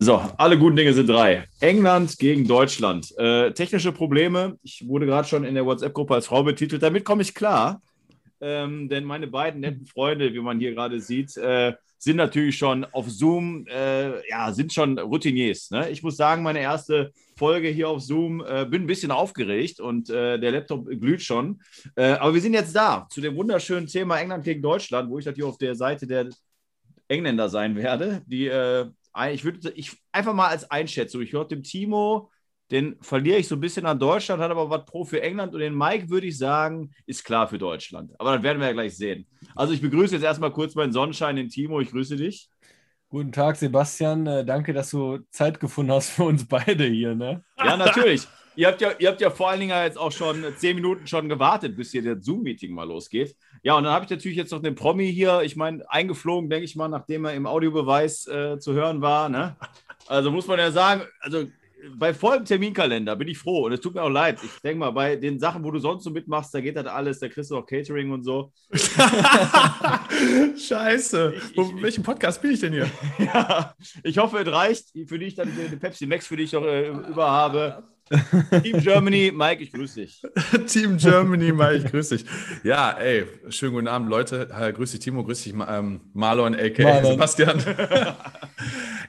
So, alle guten Dinge sind drei. England gegen Deutschland. Äh, technische Probleme. Ich wurde gerade schon in der WhatsApp-Gruppe als Frau betitelt. Damit komme ich klar. Ähm, denn meine beiden netten Freunde, wie man hier gerade sieht, äh, sind natürlich schon auf Zoom, äh, ja, sind schon Routiniers. Ne? Ich muss sagen, meine erste Folge hier auf Zoom, äh, bin ein bisschen aufgeregt und äh, der Laptop glüht schon. Äh, aber wir sind jetzt da zu dem wunderschönen Thema England gegen Deutschland, wo ich natürlich auf der Seite der Engländer sein werde, die äh, ich würde ich einfach mal als Einschätzung, ich höre dem Timo, den verliere ich so ein bisschen an Deutschland, hat aber was pro für England und den Mike würde ich sagen, ist klar für Deutschland. Aber das werden wir ja gleich sehen. Also ich begrüße jetzt erstmal kurz meinen Sonnenschein, den Timo, ich grüße dich. Guten Tag, Sebastian. Äh, danke, dass du Zeit gefunden hast für uns beide hier. Ne? Ja, natürlich. ihr, habt ja, ihr habt ja vor allen Dingen jetzt auch schon zehn Minuten schon gewartet, bis hier das Zoom-Meeting mal losgeht. Ja, und dann habe ich natürlich jetzt noch den Promi hier, ich meine, eingeflogen, denke ich mal, nachdem er im Audiobeweis äh, zu hören war. Ne? Also muss man ja sagen, also bei vollem Terminkalender bin ich froh und es tut mir auch leid. Ich denke mal, bei den Sachen, wo du sonst so mitmachst, da geht das alles, da kriegst du auch Catering und so. Scheiße. Ich, ich, welchen Podcast bin ich denn hier? ja, ich hoffe, es reicht, für dich dann eine Pepsi Max, für die ich noch äh, über habe. Team Germany, Mike, ich grüße dich. Team Germany, Mike, ich grüße dich. Ja, ey, schönen guten Abend, Leute. Grüß dich, Timo, grüß dich, ähm, Marlon, a.k.a. Marlon. Sebastian.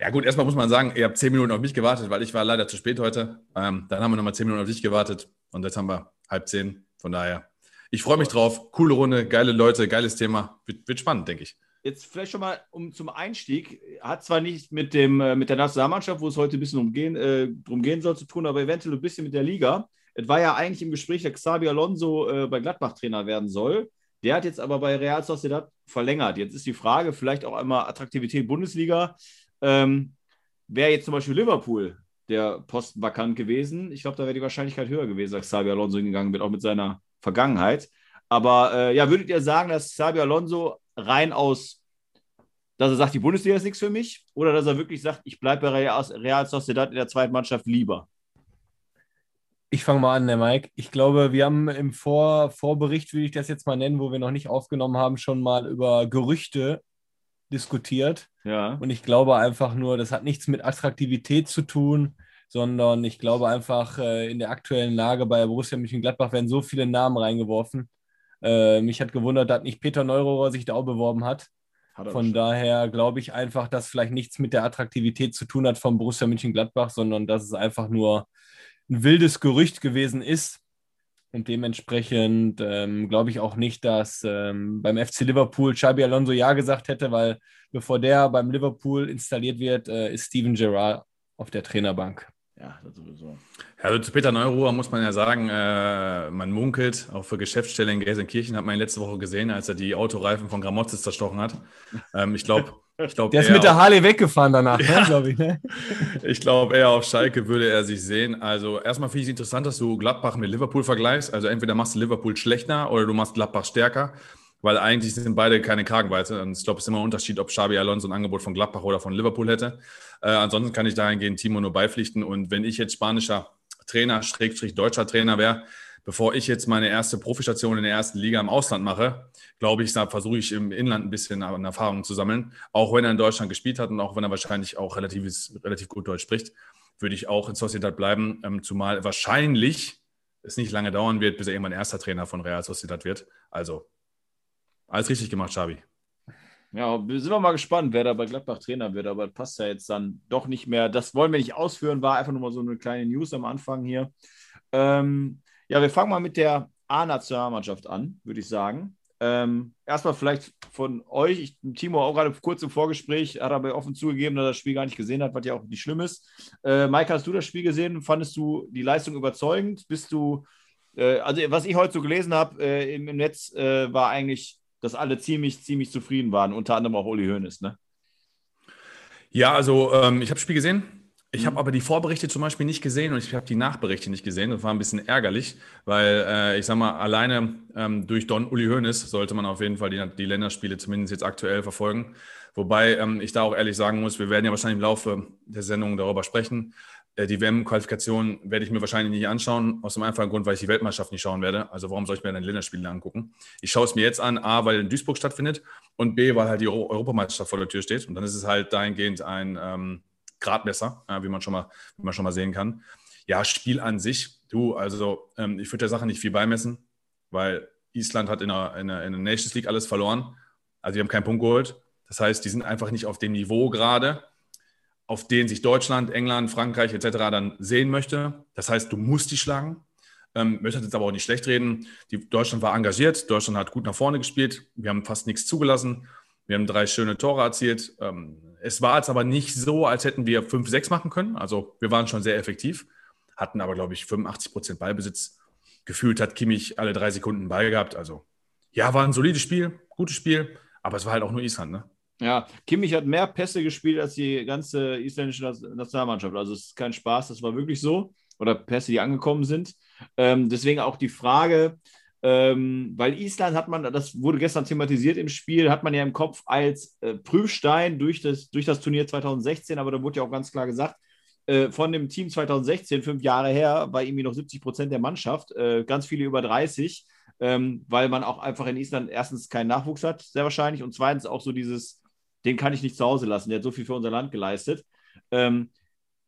ja gut, erstmal muss man sagen, ihr habt zehn Minuten auf mich gewartet, weil ich war leider zu spät heute. Ähm, dann haben wir nochmal zehn Minuten auf dich gewartet und jetzt haben wir halb zehn. Von daher, ich freue mich drauf. Coole Runde, geile Leute, geiles Thema. Wird, wird spannend, denke ich jetzt vielleicht schon mal um zum Einstieg, hat zwar nicht mit, dem, äh, mit der Nationalmannschaft, wo es heute ein bisschen umgehen, äh, drum gehen soll, zu tun, aber eventuell ein bisschen mit der Liga. Es war ja eigentlich im Gespräch, dass Xabi Alonso äh, bei Gladbach Trainer werden soll. Der hat jetzt aber bei Real Sociedad verlängert. Jetzt ist die Frage, vielleicht auch einmal Attraktivität Bundesliga. Ähm, Wäre jetzt zum Beispiel Liverpool der Posten vakant gewesen. Ich glaube, da wäre die Wahrscheinlichkeit höher gewesen, dass Xabi Alonso hingegangen wird, auch mit seiner Vergangenheit. Aber äh, ja, würdet ihr sagen, dass Xabi Alonso rein aus, dass er sagt, die Bundesliga ist nichts für mich? Oder dass er wirklich sagt, ich bleibe bei Real Sociedad in der zweiten Mannschaft lieber? Ich fange mal an, der Mike. Ich glaube, wir haben im Vor Vorbericht, würde ich das jetzt mal nennen, wo wir noch nicht aufgenommen haben, schon mal über Gerüchte diskutiert. Ja. Und ich glaube einfach nur, das hat nichts mit Attraktivität zu tun, sondern ich glaube einfach, äh, in der aktuellen Lage bei Borussia Mönchengladbach werden so viele Namen reingeworfen, äh, mich hat gewundert, dass nicht Peter Neurohrer sich da auch beworben hat. hat Von daher glaube ich einfach, dass vielleicht nichts mit der Attraktivität zu tun hat von Borussia Mönchengladbach, sondern dass es einfach nur ein wildes Gerücht gewesen ist. Und dementsprechend ähm, glaube ich auch nicht, dass ähm, beim FC Liverpool Xabi Alonso Ja gesagt hätte, weil bevor der beim Liverpool installiert wird, äh, ist Steven Gerrard auf der Trainerbank. Ja, das sowieso. Ja, also zu Peter Neuruhr muss man ja sagen, äh, man munkelt, auch für Geschäftsstelle in Gelsenkirchen hat man ihn letzte Woche gesehen, als er die Autoreifen von Gramozis zerstochen hat. Ähm, ich glaube, ich glaub, der ist mit der Harley weggefahren danach, ne, ja. ne, glaube ich. Ne? Ich glaube, eher auf Schalke würde er sich sehen. Also erstmal finde ich es interessant, dass du Gladbach mit Liverpool vergleichst. Also entweder machst du Liverpool schlechter oder du machst Gladbach stärker weil eigentlich sind beide keine Kragenweite. Und ich glaube, es ist immer ein Unterschied, ob Xabi Alonso ein Angebot von Gladbach oder von Liverpool hätte. Äh, ansonsten kann ich dahingehend Timo nur beipflichten. Und wenn ich jetzt spanischer Trainer, Schrägstrich deutscher Trainer wäre, bevor ich jetzt meine erste Profistation in der ersten Liga im Ausland mache, glaube ich, versuche ich im Inland ein bisschen an Erfahrungen zu sammeln. Auch wenn er in Deutschland gespielt hat und auch wenn er wahrscheinlich auch relativ, relativ gut Deutsch spricht, würde ich auch in Sociedad bleiben, ähm, zumal wahrscheinlich es nicht lange dauern wird, bis er irgendwann erster Trainer von Real Sociedad wird. Also alles richtig gemacht, Xavi. Ja, wir sind mal gespannt, wer da bei Gladbach Trainer wird, aber passt ja jetzt dann doch nicht mehr. Das wollen wir nicht ausführen, war einfach nur mal so eine kleine News am Anfang hier. Ähm, ja, wir fangen mal mit der A-Nationalmannschaft an, würde ich sagen. Ähm, erstmal vielleicht von euch, ich, Timo auch gerade kurz im Vorgespräch, hat aber offen zugegeben, dass er das Spiel gar nicht gesehen hat, was ja auch nicht schlimm ist. Äh, Mike, hast du das Spiel gesehen? Fandest du die Leistung überzeugend? Bist du, äh, also was ich heute so gelesen habe äh, im, im, Netz, äh, war eigentlich dass alle ziemlich, ziemlich zufrieden waren, unter anderem auch Uli Hoeneß, ne? Ja, also ähm, ich habe das Spiel gesehen. Ich habe mhm. aber die Vorberichte zum Beispiel nicht gesehen und ich habe die Nachberichte nicht gesehen. Das war ein bisschen ärgerlich, weil äh, ich sag mal, alleine ähm, durch Don Uli Hoeneß sollte man auf jeden Fall die, die Länderspiele zumindest jetzt aktuell verfolgen. Wobei ähm, ich da auch ehrlich sagen muss, wir werden ja wahrscheinlich im Laufe der Sendung darüber sprechen. Äh, die WM-Qualifikation werde ich mir wahrscheinlich nicht anschauen, aus dem einfachen Grund, weil ich die Weltmeisterschaft nicht schauen werde. Also warum soll ich mir dann Länderspiele angucken? Ich schaue es mir jetzt an, A, weil in Duisburg stattfindet und B, weil halt die Europameisterschaft vor der Tür steht. Und dann ist es halt dahingehend ein, ähm, Gradmesser, ja, wie, man schon mal, wie man schon mal sehen kann. Ja, Spiel an sich, du, also ähm, ich würde der Sache nicht viel beimessen, weil Island hat in der, in, der, in der Nations League alles verloren. Also die haben keinen Punkt geholt. Das heißt, die sind einfach nicht auf dem Niveau gerade, auf den sich Deutschland, England, Frankreich etc. dann sehen möchte. Das heißt, du musst die schlagen. Ähm, möchte jetzt aber auch nicht schlecht reden. Die, Deutschland war engagiert, Deutschland hat gut nach vorne gespielt. Wir haben fast nichts zugelassen. Wir haben drei schöne Tore erzielt. Ähm, es war jetzt aber nicht so, als hätten wir 5-6 machen können. Also wir waren schon sehr effektiv, hatten aber, glaube ich, 85 Prozent Ballbesitz. Gefühlt hat Kimmich alle drei Sekunden Ball gehabt. Also ja, war ein solides Spiel, gutes Spiel, aber es war halt auch nur Island, ne? Ja, Kimmich hat mehr Pässe gespielt als die ganze isländische Nationalmannschaft. Also es ist kein Spaß, das war wirklich so. Oder Pässe, die angekommen sind. Ähm, deswegen auch die Frage, ähm, weil Island hat man, das wurde gestern thematisiert im Spiel, hat man ja im Kopf als äh, Prüfstein durch das, durch das Turnier 2016, aber da wurde ja auch ganz klar gesagt, äh, von dem Team 2016, fünf Jahre her, war irgendwie noch 70 Prozent der Mannschaft, äh, ganz viele über 30, ähm, weil man auch einfach in Island erstens keinen Nachwuchs hat, sehr wahrscheinlich, und zweitens auch so dieses, den kann ich nicht zu Hause lassen, der hat so viel für unser Land geleistet. Ähm,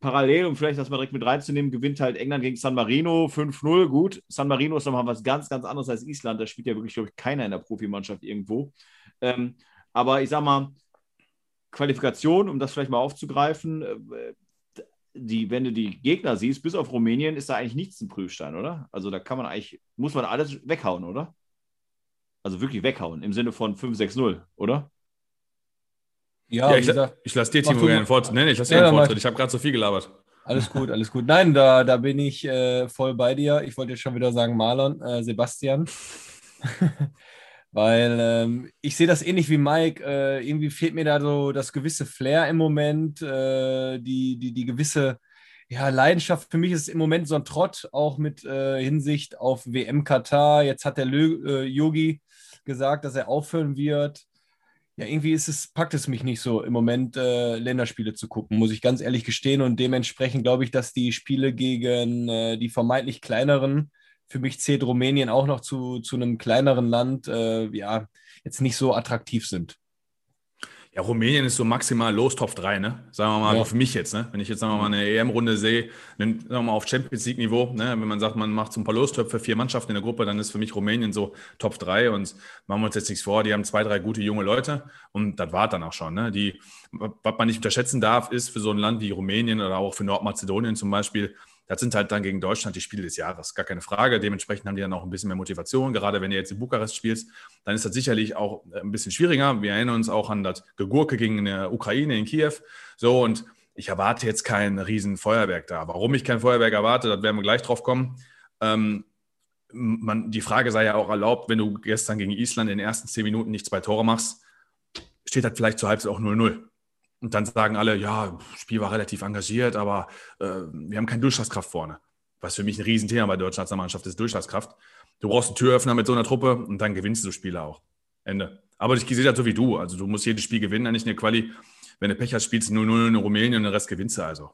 parallel, um vielleicht das mal direkt mit reinzunehmen, gewinnt halt England gegen San Marino 5-0. Gut, San Marino ist nochmal was ganz, ganz anderes als Island. Da spielt ja wirklich, glaube ich, keiner in der Profimannschaft irgendwo. Ähm, aber ich sag mal, Qualifikation, um das vielleicht mal aufzugreifen, äh, die, wenn du die Gegner siehst, bis auf Rumänien, ist da eigentlich nichts ein Prüfstein, oder? Also da kann man eigentlich, muss man alles weghauen, oder? Also wirklich weghauen, im Sinne von 5-6-0, oder? Ja, ja ich, ich lasse dir, Timo, gerne Vortritt. Nee, ich lasse dir ja, einen Vortritt. Ich habe gerade so viel gelabert. Alles gut, alles gut. Nein, da, da bin ich äh, voll bei dir. Ich wollte jetzt schon wieder sagen Marlon, äh, Sebastian. Weil ähm, ich sehe das ähnlich wie Mike. Äh, irgendwie fehlt mir da so das gewisse Flair im Moment, äh, die, die, die gewisse ja, Leidenschaft. Für mich ist es im Moment so ein Trott, auch mit äh, Hinsicht auf WM Katar. Jetzt hat der äh, Yogi gesagt, dass er aufhören wird ja, irgendwie ist es, packt es mich nicht so im Moment, äh, Länderspiele zu gucken, muss ich ganz ehrlich gestehen. Und dementsprechend glaube ich, dass die Spiele gegen äh, die vermeintlich kleineren, für mich zählt Rumänien auch noch zu, zu einem kleineren Land, äh, ja, jetzt nicht so attraktiv sind. Ja, Rumänien ist so maximal los Top 3, ne? Sagen wir mal, ja. für mich jetzt, ne? Wenn ich jetzt sagen wir mal eine EM-Runde sehe, dann sagen wir mal auf Champions League-Niveau, ne? Wenn man sagt, man macht so ein paar Lostöpfe, vier Mannschaften in der Gruppe, dann ist für mich Rumänien so Top 3 und machen wir uns jetzt nichts vor, die haben zwei, drei gute junge Leute und das war dann auch schon, ne? Die, was man nicht unterschätzen darf, ist für so ein Land wie Rumänien oder auch für Nordmazedonien zum Beispiel, das sind halt dann gegen Deutschland die Spiele des Jahres, gar keine Frage. Dementsprechend haben die dann auch ein bisschen mehr Motivation. Gerade wenn du jetzt in Bukarest spielst, dann ist das sicherlich auch äh, ein bisschen schwieriger. Wir erinnern uns auch an das Gegurke gegen die Ukraine in Kiew. So, und ich erwarte jetzt kein riesen Feuerwerk da. Warum ich kein Feuerwerk erwarte, da werden wir gleich drauf kommen. Ähm, man, die Frage sei ja auch erlaubt, wenn du gestern gegen Island in den ersten zehn Minuten nicht zwei Tore machst, steht halt vielleicht zur Halbzeit auch 0-0. Und dann sagen alle, ja, Spiel war relativ engagiert, aber äh, wir haben keine Durchschlagskraft vorne. Was für mich ein Riesenthema bei der deutschen Nationalmannschaft ist, Durchschlagskraft. Du brauchst einen Türöffner mit so einer Truppe und dann gewinnst du Spiele auch. Ende. Aber ich sehe das so wie du. Also du musst jedes Spiel gewinnen, eigentlich eine Quali. Wenn du Pech hast, spielst du 0-0 in Rumänien und den Rest gewinnst du also.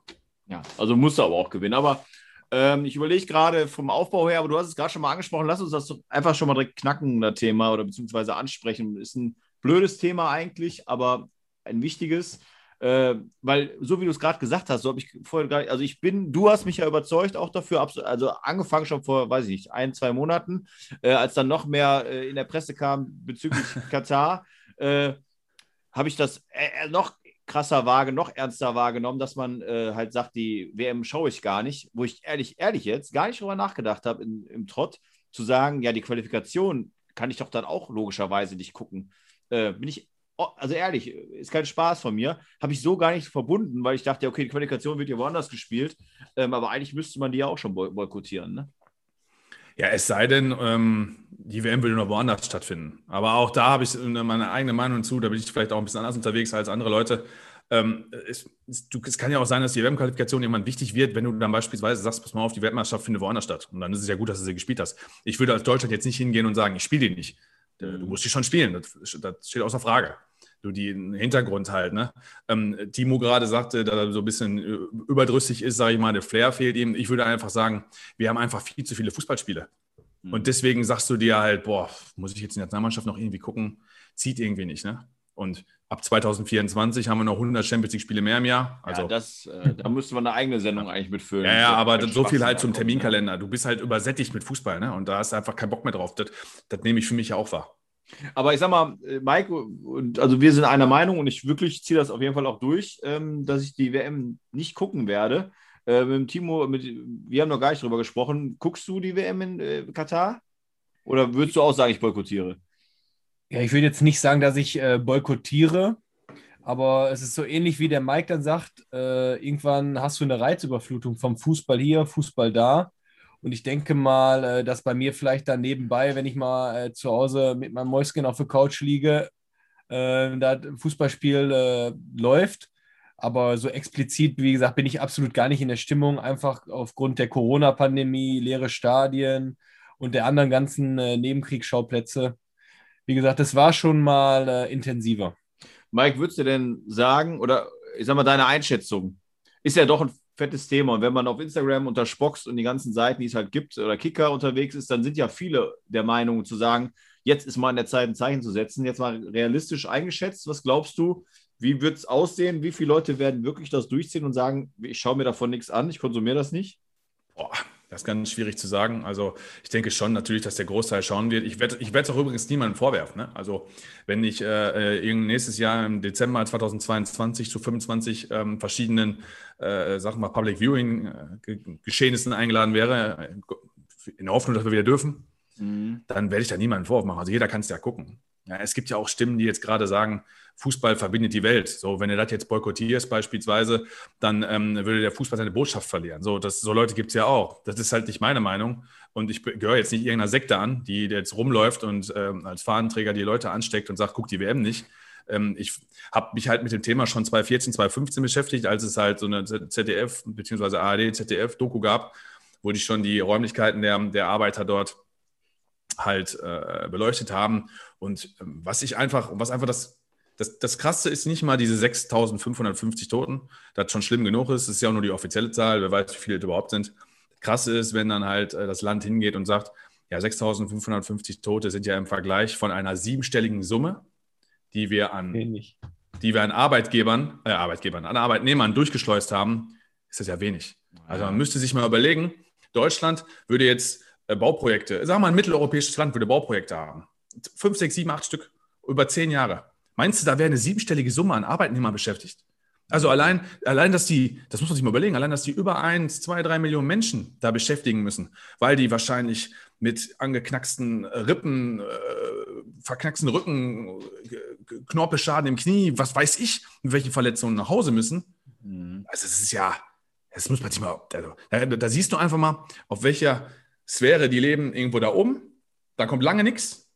Ja, also musst du aber auch gewinnen. Aber ähm, ich überlege gerade vom Aufbau her, aber du hast es gerade schon mal angesprochen, lass uns das einfach schon mal direkt knacken, das Thema, oder beziehungsweise ansprechen. Ist ein blödes Thema eigentlich, aber ein wichtiges. Äh, weil, so wie du es gerade gesagt hast, so habe ich vorher gar nicht, also ich bin, du hast mich ja überzeugt auch dafür, also angefangen schon vor, weiß ich nicht, ein, zwei Monaten, äh, als dann noch mehr äh, in der Presse kam bezüglich Katar, äh, habe ich das äh, äh, noch krasser wahrgenommen, noch ernster wahrgenommen, dass man halt sagt, die WM schaue ich gar nicht, wo ich ehrlich, ehrlich jetzt gar nicht drüber nachgedacht habe im Trott, zu sagen, ja, die Qualifikation kann ich doch dann auch logischerweise nicht gucken. bin ich also ehrlich, ist kein Spaß von mir, habe ich so gar nicht verbunden, weil ich dachte, okay, die Qualifikation wird ja woanders gespielt, ähm, aber eigentlich müsste man die ja auch schon boykottieren, ne? Ja, es sei denn, ähm, die WM würde noch woanders stattfinden. Aber auch da habe ich meine eigene Meinung zu, da bin ich vielleicht auch ein bisschen anders unterwegs als andere Leute. Ähm, es, es, du, es, kann ja auch sein, dass die WM-Qualifikation irgendwann wichtig wird, wenn du dann beispielsweise sagst, pass mal auf, die Weltmeisterschaft findet woanders statt. Und dann ist es ja gut, dass du sie gespielt hast. Ich würde als Deutschland jetzt nicht hingehen und sagen, ich spiele die nicht. Du musst die schon spielen, das, das steht außer Frage so den Hintergrund halt. Ne? Ähm, Timo gerade sagte, dass er so ein bisschen äh, überdrüssig ist, sage ich mal, der Flair fehlt ihm. Ich würde einfach sagen, wir haben einfach viel zu viele Fußballspiele. Mhm. Und deswegen sagst du dir halt, boah, muss ich jetzt in der Nationalmannschaft noch irgendwie gucken, zieht irgendwie nicht. Ne? Und ab 2024 haben wir noch 100 Champions League-Spiele mehr im Jahr. Also, ja, das, äh, da müsste man eine eigene Sendung eigentlich mitfüllen. Ja, ja, aber so viel halt zum Terminkalender. Du bist halt übersättigt mit Fußball, ne? Und da hast du einfach keinen Bock mehr drauf. Das, das nehme ich für mich ja auch wahr. Aber ich sag mal, äh, Mike, also wir sind einer Meinung und ich wirklich ziehe das auf jeden Fall auch durch, ähm, dass ich die WM nicht gucken werde. Äh, mit Timo, mit, wir haben noch gar nicht drüber gesprochen. Guckst du die WM in äh, Katar? Oder würdest du auch sagen, ich boykottiere? Ja, ich würde jetzt nicht sagen, dass ich boykottiere, aber es ist so ähnlich wie der Mike dann sagt, äh, irgendwann hast du eine Reizüberflutung vom Fußball hier, Fußball da. Und ich denke mal, äh, dass bei mir vielleicht dann nebenbei, wenn ich mal äh, zu Hause mit meinem Mäuschen auf der Couch liege, äh, da Fußballspiel läuft. Aber so explizit, wie gesagt, bin ich absolut gar nicht in der Stimmung, einfach aufgrund der Corona-Pandemie, leere Stadien und der anderen ganzen Nebenkriegsschauplätze. Wie gesagt, das war schon mal intensiver. Mike, würdest du denn sagen, oder ich sag mal, deine Einschätzung, ist ja doch ein fettes Thema. Und wenn man auf Instagram unter Spox und die ganzen Seiten, die es halt gibt, oder Kicker unterwegs ist, dann sind ja viele der Meinung zu sagen, jetzt ist mal in der Zeit, ein Zeichen zu setzen. Jetzt mal realistisch eingeschätzt, was glaubst du, wie wird es aussehen? Wie viele Leute werden wirklich das durchziehen und sagen, ich schaue mir davon nichts an, ich konsumiere das nicht? Boah, das ist ganz schwierig zu sagen. Also ich denke schon natürlich, dass der Großteil schauen wird. Ich werde ich es auch übrigens niemandem vorwerfen. Ne? Also wenn ich äh, äh nächstes Jahr im Dezember 2022 zu 25 ähm, verschiedenen, äh, sagen wir Public Viewing äh, Geschehnissen eingeladen wäre, äh, in der Hoffnung, dass wir wieder dürfen, mhm. dann werde ich da niemanden Vorwurf machen. Also jeder kann es ja gucken. Ja, es gibt ja auch Stimmen, die jetzt gerade sagen, Fußball verbindet die Welt. So, wenn du das jetzt boykottierst beispielsweise, dann ähm, würde der Fußball seine Botschaft verlieren. So, das, so Leute gibt es ja auch. Das ist halt nicht meine Meinung. Und ich gehöre jetzt nicht irgendeiner Sekte an, die jetzt rumläuft und ähm, als Fahnenträger die Leute ansteckt und sagt, guck die WM nicht. Ähm, ich habe mich halt mit dem Thema schon 2014, 2015 beschäftigt, als es halt so eine ZDF bzw. ARD, ZDF-Doku gab, wo die schon die Räumlichkeiten der, der Arbeiter dort halt äh, beleuchtet haben. Und ähm, was ich einfach, was einfach das, das, das Krasse ist nicht mal diese 6.550 Toten, das schon schlimm genug ist. Das ist ja auch nur die offizielle Zahl, wer weiß, wie viele es überhaupt sind. Das Krasse ist, wenn dann halt äh, das Land hingeht und sagt, ja, 6.550 Tote sind ja im Vergleich von einer siebenstelligen Summe, die wir an, wenig. die wir an Arbeitgebern, äh, Arbeitgebern, an Arbeitnehmern durchgeschleust haben, ist das ja wenig. Also man müsste sich mal überlegen, Deutschland würde jetzt äh, Bauprojekte, sagen wir mal, ein mitteleuropäisches Land würde Bauprojekte haben. Fünf, sechs, sieben, acht Stück über zehn Jahre. Meinst du, da wäre eine siebenstellige Summe an Arbeitnehmern beschäftigt? Also allein, allein, dass die, das muss man sich mal überlegen, allein, dass die über eins, zwei, drei Millionen Menschen da beschäftigen müssen, weil die wahrscheinlich mit angeknacksten Rippen, äh, verknacksten Rücken, äh, Knorpelschaden im Knie, was weiß ich, mit welchen Verletzungen nach Hause müssen. Mhm. Also es ist ja, das muss man sich mal, also, da, da siehst du einfach mal, auf welcher Sphäre, die leben irgendwo da oben, da kommt lange nichts,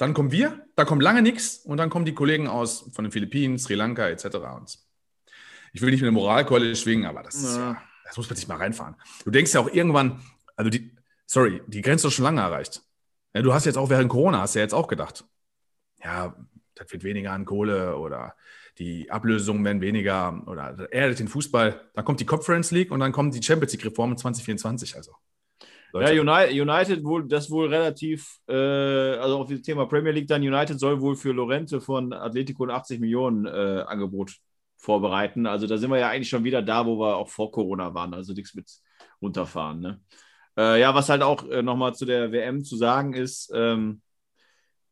dann kommen wir, da kommt lange nichts und dann kommen die Kollegen aus von den Philippinen, Sri Lanka etc. Und ich will nicht mit der Moralkeule schwingen, aber das, ja, das muss man sich mal reinfahren. Du denkst ja auch irgendwann, also die, sorry, die Grenze ist schon lange erreicht. Ja, du hast jetzt auch während Corona, hast ja jetzt auch gedacht, ja, das wird weniger an Kohle oder die Ablösungen werden weniger oder erdet den Fußball. Dann kommt die Conference League und dann kommt die Champions League Reform 2024. Also Leute. Ja, United, United wohl, das wohl relativ, äh, also auf das Thema Premier League dann, United soll wohl für Lorente von Atletico ein 80 Millionen äh, Angebot vorbereiten. Also da sind wir ja eigentlich schon wieder da, wo wir auch vor Corona waren, also nichts mit runterfahren. Ne? Äh, ja, was halt auch äh, nochmal zu der WM zu sagen ist, ähm,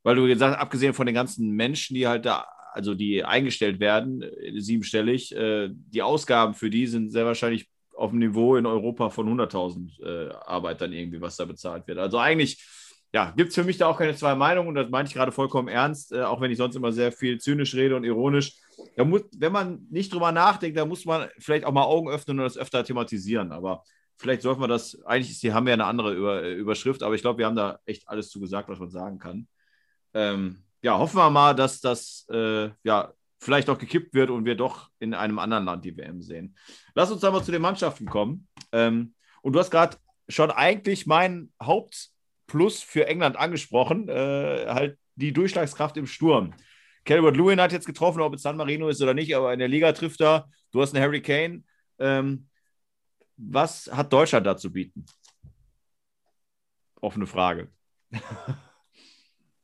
weil du gesagt hast, abgesehen von den ganzen Menschen, die halt da, also die eingestellt werden, äh, siebenstellig, äh, die Ausgaben für die sind sehr wahrscheinlich auf dem Niveau in Europa von 100.000 äh, Arbeitern irgendwie, was da bezahlt wird. Also eigentlich, ja, gibt es für mich da auch keine zwei Meinungen und das meine ich gerade vollkommen ernst, äh, auch wenn ich sonst immer sehr viel zynisch rede und ironisch. Da muss, wenn man nicht drüber nachdenkt, da muss man vielleicht auch mal Augen öffnen und das öfter thematisieren. Aber vielleicht sollten wir das, eigentlich ist, die haben wir ja eine andere Über, äh, Überschrift, aber ich glaube, wir haben da echt alles zu gesagt, was man sagen kann. Ähm, ja, hoffen wir mal, dass das äh, ja, vielleicht auch gekippt wird und wir doch in einem anderen Land die WM sehen. Lass uns aber zu den Mannschaften kommen. Ähm, und du hast gerade schon eigentlich mein Hauptplus für England angesprochen, äh, halt die Durchschlagskraft im Sturm. Calvert Lewin hat jetzt getroffen, ob es San Marino ist oder nicht, aber in der Liga trifft er. Du hast einen Harry Kane. Ähm, was hat Deutschland da zu bieten? Offene Frage.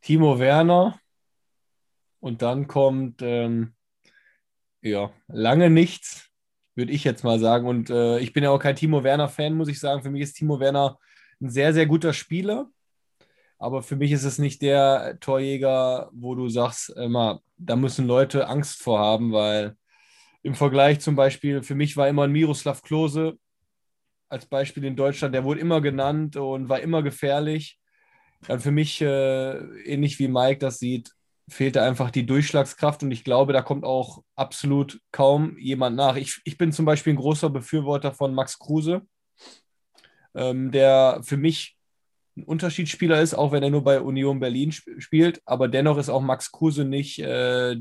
Timo Werner, Und dann kommt, ähm, ja, lange nichts, würde ich jetzt mal sagen. Und äh, ich bin ja auch kein Timo Werner-Fan, muss ich sagen. Für mich ist Timo Werner ein sehr, sehr guter Spieler. Aber für mich ist es nicht der Torjäger, wo du sagst, immer, da müssen Leute Angst vor haben, weil im Vergleich zum Beispiel, für mich war immer ein Miroslav Klose als Beispiel in Deutschland, der wurde immer genannt und war immer gefährlich. Dann für mich, äh, ähnlich wie Mike das sieht, fehlte einfach die Durchschlagskraft und ich glaube, da kommt auch absolut kaum jemand nach. Ich, ich bin zum Beispiel ein großer Befürworter von Max Kruse, ähm, der für mich ein Unterschiedsspieler ist, auch wenn er nur bei Union Berlin sp spielt, aber dennoch ist auch Max Kruse nicht äh,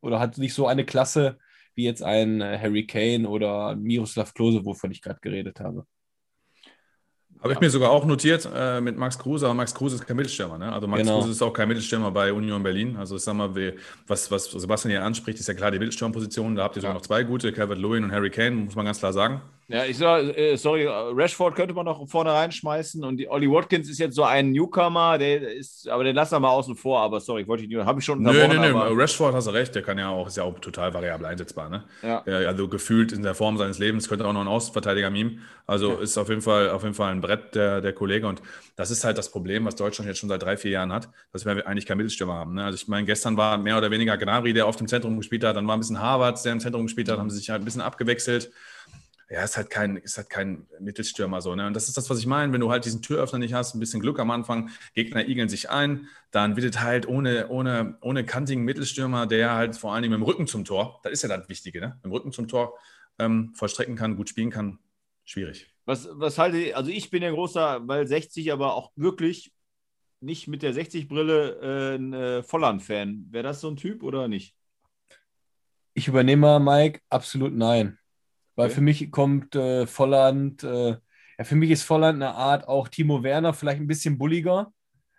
oder hat nicht so eine Klasse wie jetzt ein äh, Harry Kane oder Miroslav Klose, wovon ich gerade geredet habe. Habe ich mir sogar auch notiert äh, mit Max Kruse, aber Max Kruse ist kein Mittelstürmer. Ne? Also Max genau. Kruse ist auch kein Mittelstürmer bei Union Berlin. Also ich sag mal, was, was Sebastian hier anspricht, ist ja klar die Mittelstürmerposition. Da habt ihr sogar noch zwei gute, Calvert Lewin und Harry Kane, muss man ganz klar sagen. Ja, ich sag, äh, sorry, Rashford könnte man noch vorne reinschmeißen und die Ollie Watkins ist jetzt so ein Newcomer, der ist, aber den lassen wir mal außen vor, aber sorry, ich wollte ihn, habe ich schon Nö, nö, nö, Rashford hast du recht, der kann ja auch, ist ja auch total variabel einsetzbar, ne? Ja. Also gefühlt in der Form seines Lebens könnte auch noch ein Außenverteidiger meme. Also ja. ist auf jeden Fall, auf jeden Fall ein Brett, der, der Kollege und das ist halt das Problem, was Deutschland jetzt schon seit drei, vier Jahren hat, dass wir eigentlich keinen Mittelstürmer haben. Ne? Also ich meine, gestern war mehr oder weniger Gnabry, der auf dem Zentrum gespielt hat, dann war ein bisschen Harvards, der im Zentrum gespielt hat, haben sie sich halt ein bisschen abgewechselt ja, ist halt kein, ist halt kein Mittelstürmer so. Ne? Und das ist das, was ich meine. Wenn du halt diesen Türöffner nicht hast, ein bisschen Glück am Anfang, Gegner igeln sich ein, dann wird es halt ohne, ohne, ohne kantigen Mittelstürmer, der halt vor allen Dingen mit dem Rücken zum Tor, das ist ja das Wichtige, ne? Mit dem Rücken zum Tor ähm, vollstrecken kann, gut spielen kann, schwierig. Was, was halte ich, also ich bin ja großer, weil 60 aber auch wirklich nicht mit der 60-Brille äh, ein äh, Volland-Fan. Wäre das so ein Typ oder nicht? Ich übernehme mal, Mike, absolut nein. Weil okay. für mich kommt äh, Volland, äh, ja, für mich ist Volland eine Art auch Timo Werner, vielleicht ein bisschen bulliger,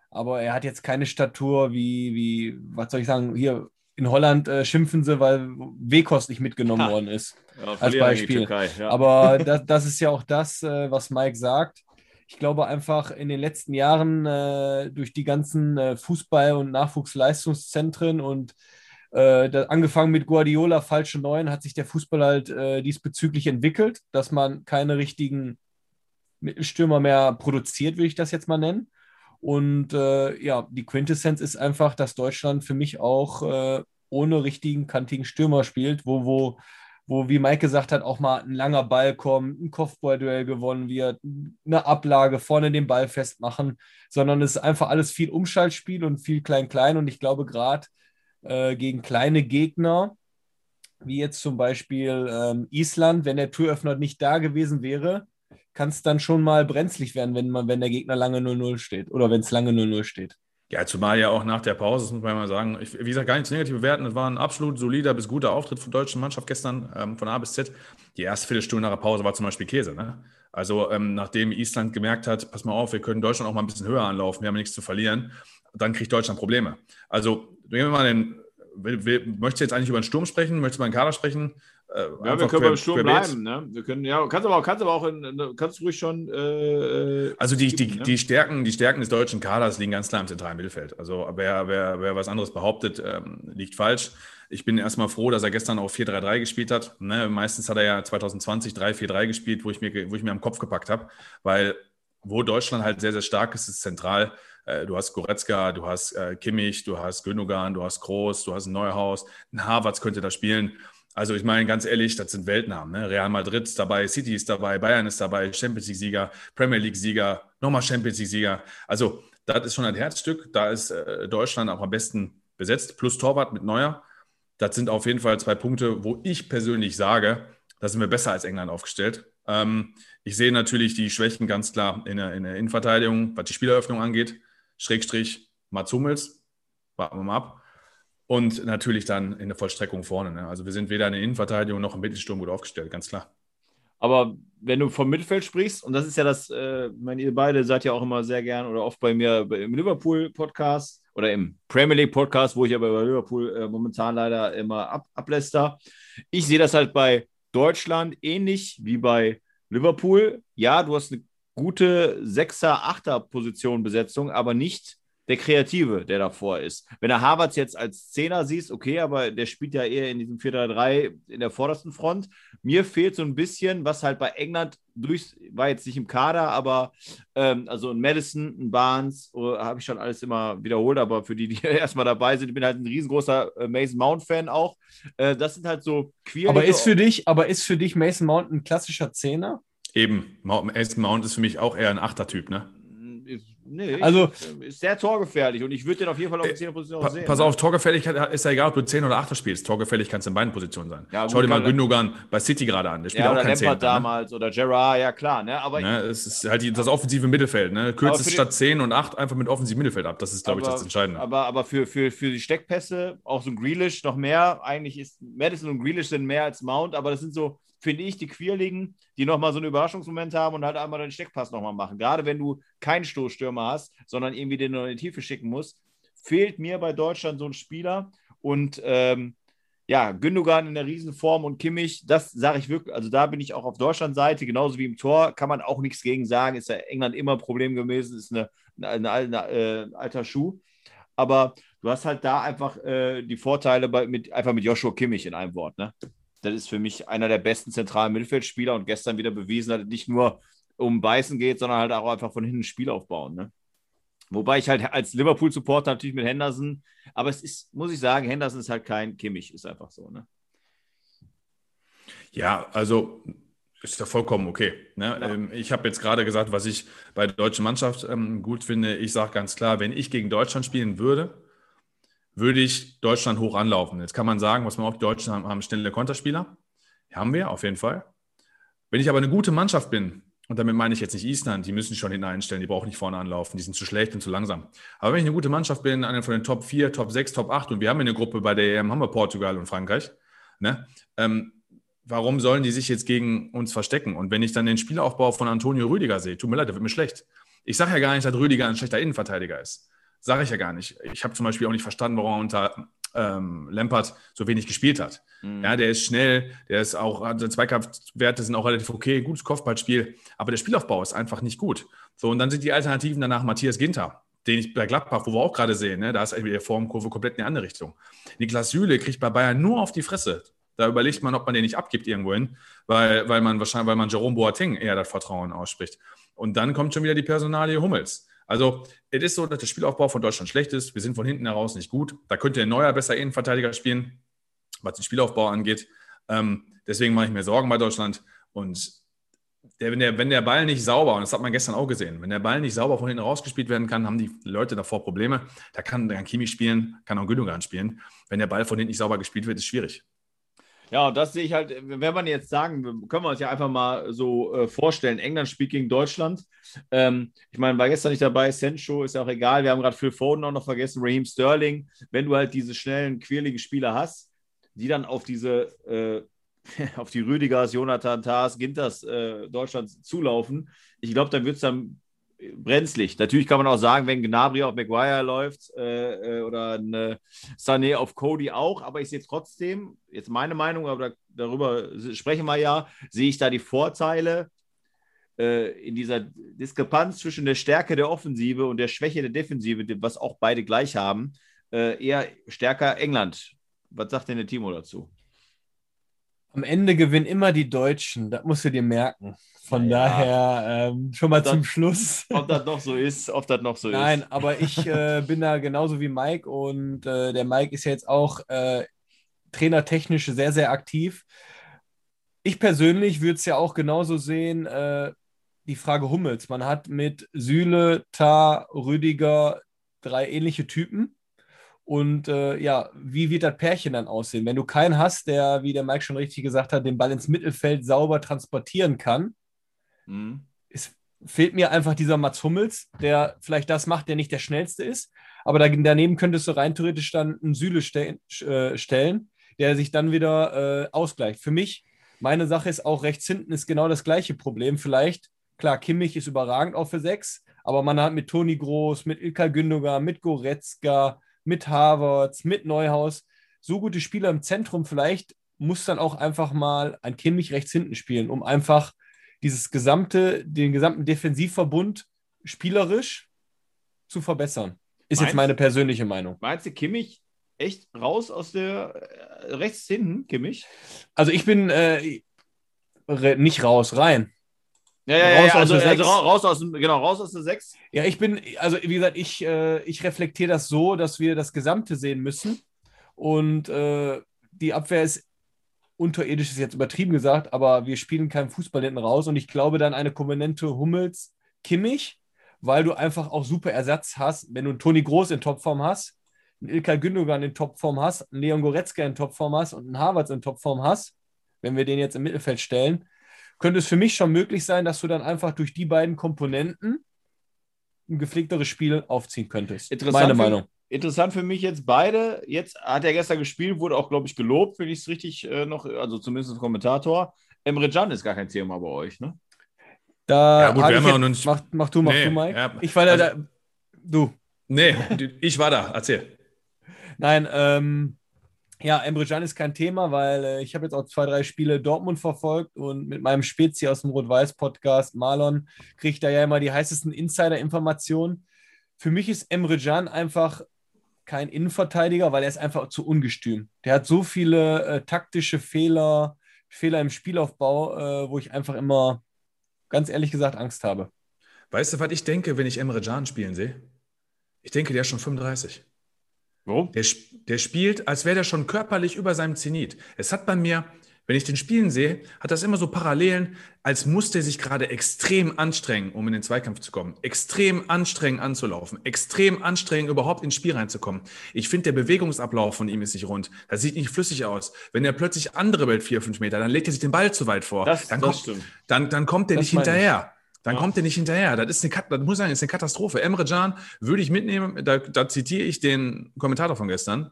aber er hat jetzt keine Statur wie, wie was soll ich sagen, hier in Holland äh, schimpfen sie, weil Wehkost nicht mitgenommen ja. worden ist. Ja, als Beispiel. Türkei, ja. Aber das, das, ist ja auch das, äh, was Mike sagt. Ich glaube einfach in den letzten Jahren äh, durch die ganzen äh, Fußball- und Nachwuchsleistungszentren und äh, angefangen mit Guardiola, falsche Neun, hat sich der Fußball halt äh, diesbezüglich entwickelt, dass man keine richtigen Mittelstürmer mehr produziert, will ich das jetzt mal nennen. Und äh, ja, die Quintessenz ist einfach, dass Deutschland für mich auch äh, ohne richtigen, kantigen Stürmer spielt, wo, wo, wo, wie Mike gesagt hat, auch mal ein langer Ball kommt, ein Kopfballduell gewonnen wird, eine Ablage, vorne den Ball festmachen, sondern es ist einfach alles viel Umschaltspiel und viel klein-klein. Und ich glaube, gerade äh, gegen kleine Gegner, wie jetzt zum Beispiel ähm, Island, wenn der Türöffner nicht da gewesen wäre, kann es dann schon mal brenzlig werden, wenn, man, wenn der Gegner lange 0-0 steht oder wenn es lange 0-0 steht. Ja, zumal ja auch nach der Pause, das muss man mal sagen, ich, wie gesagt, gar nichts negativ bewerten. Es war ein absolut solider bis guter Auftritt von der deutschen Mannschaft gestern ähm, von A bis Z. Die erste Viertelstunde nach der Pause war zum Beispiel Käse. Ne? Also, ähm, nachdem Island gemerkt hat, pass mal auf, wir können Deutschland auch mal ein bisschen höher anlaufen, wir haben nichts zu verlieren, dann kriegt Deutschland Probleme. Also, nehmen wir mal den, will, will, möchtest du jetzt eigentlich über den Sturm sprechen? Möchtest du über den Kader sprechen? Äh, ja, wir können beim Sturm bleiben. Ne? Wir können, ja, kannst aber, kannst aber auch in, kannst ruhig schon. Äh, äh also die, die, ne? die, Stärken, die Stärken des deutschen Kaders liegen ganz klar im zentralen Mittelfeld. Also wer, wer, wer was anderes behauptet, ähm, liegt falsch. Ich bin erstmal froh, dass er gestern auch 4-3-3 gespielt hat. Ne? Meistens hat er ja 2020 3-4-3 gespielt, wo ich mir, wo ich mir am Kopf gepackt habe, weil wo Deutschland halt sehr, sehr stark ist, ist zentral du hast Goretzka, du hast äh, Kimmich, du hast Gündogan, du hast Groß, du hast ein Neuhaus, ein Harvards könnte da spielen. Also ich meine, ganz ehrlich, das sind Weltnamen. Ne? Real Madrid ist dabei, City ist dabei, Bayern ist dabei, Champions League-Sieger, Premier League-Sieger, nochmal Champions League-Sieger. Also das ist schon ein Herzstück. Da ist äh, Deutschland auch am besten besetzt, plus Torwart mit Neuer. Das sind auf jeden Fall zwei Punkte, wo ich persönlich sage, da sind wir besser als England aufgestellt. Ähm, ich sehe natürlich die Schwächen ganz klar in der, in der Innenverteidigung, was die Spieleröffnung angeht. Schrägstrich Mats Hummels, warten wir mal ab. Und natürlich dann in der Vollstreckung vorne. Ne? Also wir sind weder in der Innenverteidigung noch im Mittelsturm gut aufgestellt, ganz klar. Aber wenn du vom Mittelfeld sprichst, und das ist ja das, äh, meine, ihr beide seid ja auch immer sehr gern oder oft bei mir im Liverpool-Podcast oder im Premier League-Podcast, wo ich aber über Liverpool äh, momentan leider immer ab, abläster. Ich sehe das halt bei Deutschland ähnlich wie bei Liverpool. Ja, du hast eine gute Sechser-, Achter-Position Besetzung, aber nicht der Kreative, der davor ist. Wenn er Harvards jetzt als Zehner siehst, okay, aber der spielt ja eher in diesem 4-3-3 in der vordersten Front. Mir fehlt so ein bisschen, was halt bei England durch, war jetzt nicht im Kader, aber ähm, also ein Madison, ein Barnes, oh, habe ich schon alles immer wiederholt, aber für die, die erstmal dabei sind, ich bin halt ein riesengroßer äh, Mason Mount-Fan auch. Äh, das sind halt so queer. Aber ist für dich, aber ist für dich Mason Mount ein klassischer Zehner? Eben, Mason Mount ist für mich auch eher ein Achtertyp, ne? Nee, also, ist sehr torgefährlich und ich würde den auf jeden Fall auf 10 Position pa sehen. Pass ne? auf, Torgefälligkeit ist ja egal, ob du 10 oder 8 spielst. Torgefällig kannst du in beiden Positionen sein. Ja, Schau dir mal Gündogan bei City gerade an. Der spielt ja, auch kein 10. Ne? damals oder Gerard, ja klar. Ne? Aber ne, es ist halt die, das offensive Mittelfeld. Ne? Kürzt es statt 10 und 8 einfach mit offensivem Mittelfeld ab. Das ist, glaube ich, das Entscheidende. Aber, aber für, für, für die Steckpässe, auch so ein Grealish noch mehr. Eigentlich ist Madison und Grealish sind mehr als Mount, aber das sind so finde ich, die Queerligen, die nochmal so einen Überraschungsmoment haben und halt einmal den Steckpass nochmal machen. Gerade wenn du keinen Stoßstürmer hast, sondern irgendwie den in die Tiefe schicken musst, fehlt mir bei Deutschland so ein Spieler. Und ähm, ja, Gündogan in der Riesenform und Kimmich, das sage ich wirklich, also da bin ich auch auf Deutschland-Seite, genauso wie im Tor, kann man auch nichts gegen sagen, ist ja England immer ein Problem gewesen, ist eine, eine äh, alter Schuh. Aber du hast halt da einfach äh, die Vorteile bei, mit, einfach mit Joshua Kimmich in einem Wort, ne? Das ist für mich einer der besten zentralen Mittelfeldspieler und gestern wieder bewiesen hat, nicht nur um Beißen geht, sondern halt auch einfach von hinten ein Spiel aufbauen. Ne? Wobei ich halt als Liverpool-Supporter natürlich mit Henderson, aber es ist, muss ich sagen, Henderson ist halt kein Kimmich, ist einfach so. Ne? Ja, also ist ja vollkommen okay. Ne? Ja. Ähm, ich habe jetzt gerade gesagt, was ich bei der deutschen Mannschaft ähm, gut finde. Ich sage ganz klar, wenn ich gegen Deutschland spielen würde, würde ich Deutschland hoch anlaufen. Jetzt kann man sagen, was man auch, die Deutschen haben, haben schnelle Konterspieler. Haben wir, auf jeden Fall. Wenn ich aber eine gute Mannschaft bin, und damit meine ich jetzt nicht Island, die müssen schon hinten einstellen, die brauchen nicht vorne anlaufen, die sind zu schlecht und zu langsam. Aber wenn ich eine gute Mannschaft bin, eine von den Top 4, Top 6, Top 8, und wir haben eine Gruppe bei der EM, haben wir Portugal und Frankreich, ne? Ähm, warum sollen die sich jetzt gegen uns verstecken? Und wenn ich dann den Spielaufbau von Antonio Rüdiger sehe, tut mir leid, der wird mir schlecht. Ich sage ja gar nicht, dass Rüdiger ein schlechter Innenverteidiger ist. Sage ich ja gar nicht. Ich habe zum Beispiel auch nicht verstanden, warum er unter ähm, Lampard so wenig gespielt hat. Mhm. Ja, der ist schnell, der ist auch, also Zweikampfwerte sind auch relativ okay, gutes Kopfballspiel, aber der Spielaufbau ist einfach nicht gut. So, und dann sind die Alternativen danach Matthias Ginter, den ich bei Gladbach, wo wir auch gerade sehen, ne, da ist die Formkurve komplett in eine andere Richtung. Niklas Süle kriegt bei Bayern nur auf die Fresse. Da überlegt man, ob man den nicht abgibt irgendwohin, weil, weil man wahrscheinlich, weil man Jerome Boateng eher das Vertrauen ausspricht. Und dann kommt schon wieder die Personalie Hummels. Also, es ist so, dass der Spielaufbau von Deutschland schlecht ist. Wir sind von hinten heraus nicht gut. Da könnte ein neuer besser Innenverteidiger spielen, was den Spielaufbau angeht. Ähm, deswegen mache ich mir Sorgen bei Deutschland. Und der, wenn, der, wenn der Ball nicht sauber, und das hat man gestern auch gesehen, wenn der Ball nicht sauber von hinten rausgespielt werden kann, haben die Leute davor Probleme. Da kann, dann Kimi spielen, kann auch Gündogan spielen. Wenn der Ball von hinten nicht sauber gespielt wird, ist schwierig. Ja, das sehe ich halt, wenn man jetzt sagen, können wir uns ja einfach mal so äh, vorstellen, England spielt gegen Deutschland. Ähm, ich meine, war gestern nicht dabei, Sancho ist ja auch egal, wir haben gerade Phil Foden auch noch vergessen, Raheem Sterling. Wenn du halt diese schnellen, quirligen Spieler hast, die dann auf diese, äh, auf die Rüdigers, Jonathan Tars, Ginters äh, Deutschlands zulaufen, ich glaube, dann wird es dann brenzlig. Natürlich kann man auch sagen, wenn Gnabry auf Maguire läuft äh, äh oder ein Sané auf Cody auch, aber ich sehe trotzdem, jetzt meine Meinung, aber darüber sprechen wir ja, sehe ich da die Vorteile äh, in dieser Diskrepanz zwischen der Stärke der Offensive und der Schwäche der Defensive, was auch beide gleich haben, äh, eher stärker England. Was sagt denn der Timo dazu? Am Ende gewinnen immer die Deutschen, das musst du dir merken. Von ja, daher ähm, schon mal zum Schluss. Ob das noch so ist, ob das noch so Nein, ist. Nein, aber ich äh, bin da genauso wie Mike und äh, der Mike ist ja jetzt auch äh, trainertechnisch sehr, sehr aktiv. Ich persönlich würde es ja auch genauso sehen, äh, die Frage Hummels. Man hat mit Süle, Tar, Rüdiger drei ähnliche Typen. Und äh, ja, wie wird das Pärchen dann aussehen? Wenn du keinen hast, der, wie der Mike schon richtig gesagt hat, den Ball ins Mittelfeld sauber transportieren kann, Mhm. Es fehlt mir einfach dieser Mats Hummels, der vielleicht das macht, der nicht der schnellste ist. Aber daneben könntest du rein theoretisch dann einen Süle ste äh, stellen, der sich dann wieder äh, ausgleicht. Für mich, meine Sache ist auch rechts hinten ist genau das gleiche Problem. Vielleicht, klar, Kimmich ist überragend auch für sechs, aber man hat mit Toni Groß, mit Ilkay Gündogan, mit Goretzka, mit Havertz, mit Neuhaus so gute Spieler im Zentrum. Vielleicht muss dann auch einfach mal ein Kimmich rechts hinten spielen, um einfach dieses gesamte, den gesamten Defensivverbund spielerisch zu verbessern. Ist meinst, jetzt meine persönliche Meinung. Meinst du, Kimmich echt raus aus der äh, rechts hinten, Kimmich? Also ich bin äh, nicht raus, rein. Ja, ja, raus ja, aus also, also raus aus genau, raus aus der 6. Ja, ich bin, also wie gesagt, ich, äh, ich reflektiere das so, dass wir das Gesamte sehen müssen. Und äh, die Abwehr ist unterirdisch, ist jetzt übertrieben gesagt, aber wir spielen keinen Fußball hinten raus. Und ich glaube dann eine Komponente Hummels, Kimmich, weil du einfach auch super Ersatz hast, wenn du einen Toni Groß in Topform hast, einen Ilkay Gündogan in Topform hast, einen Leon Goretzka in Topform hast und einen Harvards in Topform hast, wenn wir den jetzt im Mittelfeld stellen, könnte es für mich schon möglich sein, dass du dann einfach durch die beiden Komponenten ein gepflegteres Spiel aufziehen könntest. Meine für, Meinung. Interessant für mich jetzt beide. Jetzt hat er gestern gespielt, wurde auch, glaube ich, gelobt, wenn ich es richtig äh, noch, also zumindest als Kommentator. Emre Can ist gar kein Thema bei euch, ne? Da ja, gut, wir haben jetzt, nicht... mach, mach du, mach nee, du, Mike. Ja, ich war also, da, du. Nee, ich war da, erzähl. Nein, ähm, ja, Emre Can ist kein Thema, weil äh, ich habe jetzt auch zwei, drei Spiele Dortmund verfolgt und mit meinem Spezi aus dem Rot-Weiß-Podcast, Marlon, kriege ich da ja immer die heißesten Insider-Informationen. Für mich ist Emre Can einfach kein Innenverteidiger, weil er ist einfach zu ungestüm. Der hat so viele äh, taktische Fehler, Fehler im Spielaufbau, äh, wo ich einfach immer, ganz ehrlich gesagt, Angst habe. Weißt du, was ich denke, wenn ich Emre Can spielen sehe? Ich denke, der ist schon 35. Warum? Der, der spielt, als wäre der schon körperlich über seinem Zenit. Es hat bei mir, wenn ich den spielen sehe, hat das immer so Parallelen, als musste er sich gerade extrem anstrengen, um in den Zweikampf zu kommen. Extrem anstrengend anzulaufen. Extrem anstrengend, überhaupt ins Spiel reinzukommen. Ich finde, der Bewegungsablauf von ihm ist nicht rund. Das sieht nicht flüssig aus. Wenn er plötzlich andere Welt vier, fünf Meter, dann legt er sich den Ball zu weit vor. Das, dann, das kommt, dann, dann kommt er nicht hinterher. Dann ja. kommt er nicht hinterher. Das ist eine, das muss ich sagen, ist eine Katastrophe. Emre Can würde ich mitnehmen, da, da zitiere ich den Kommentator von gestern,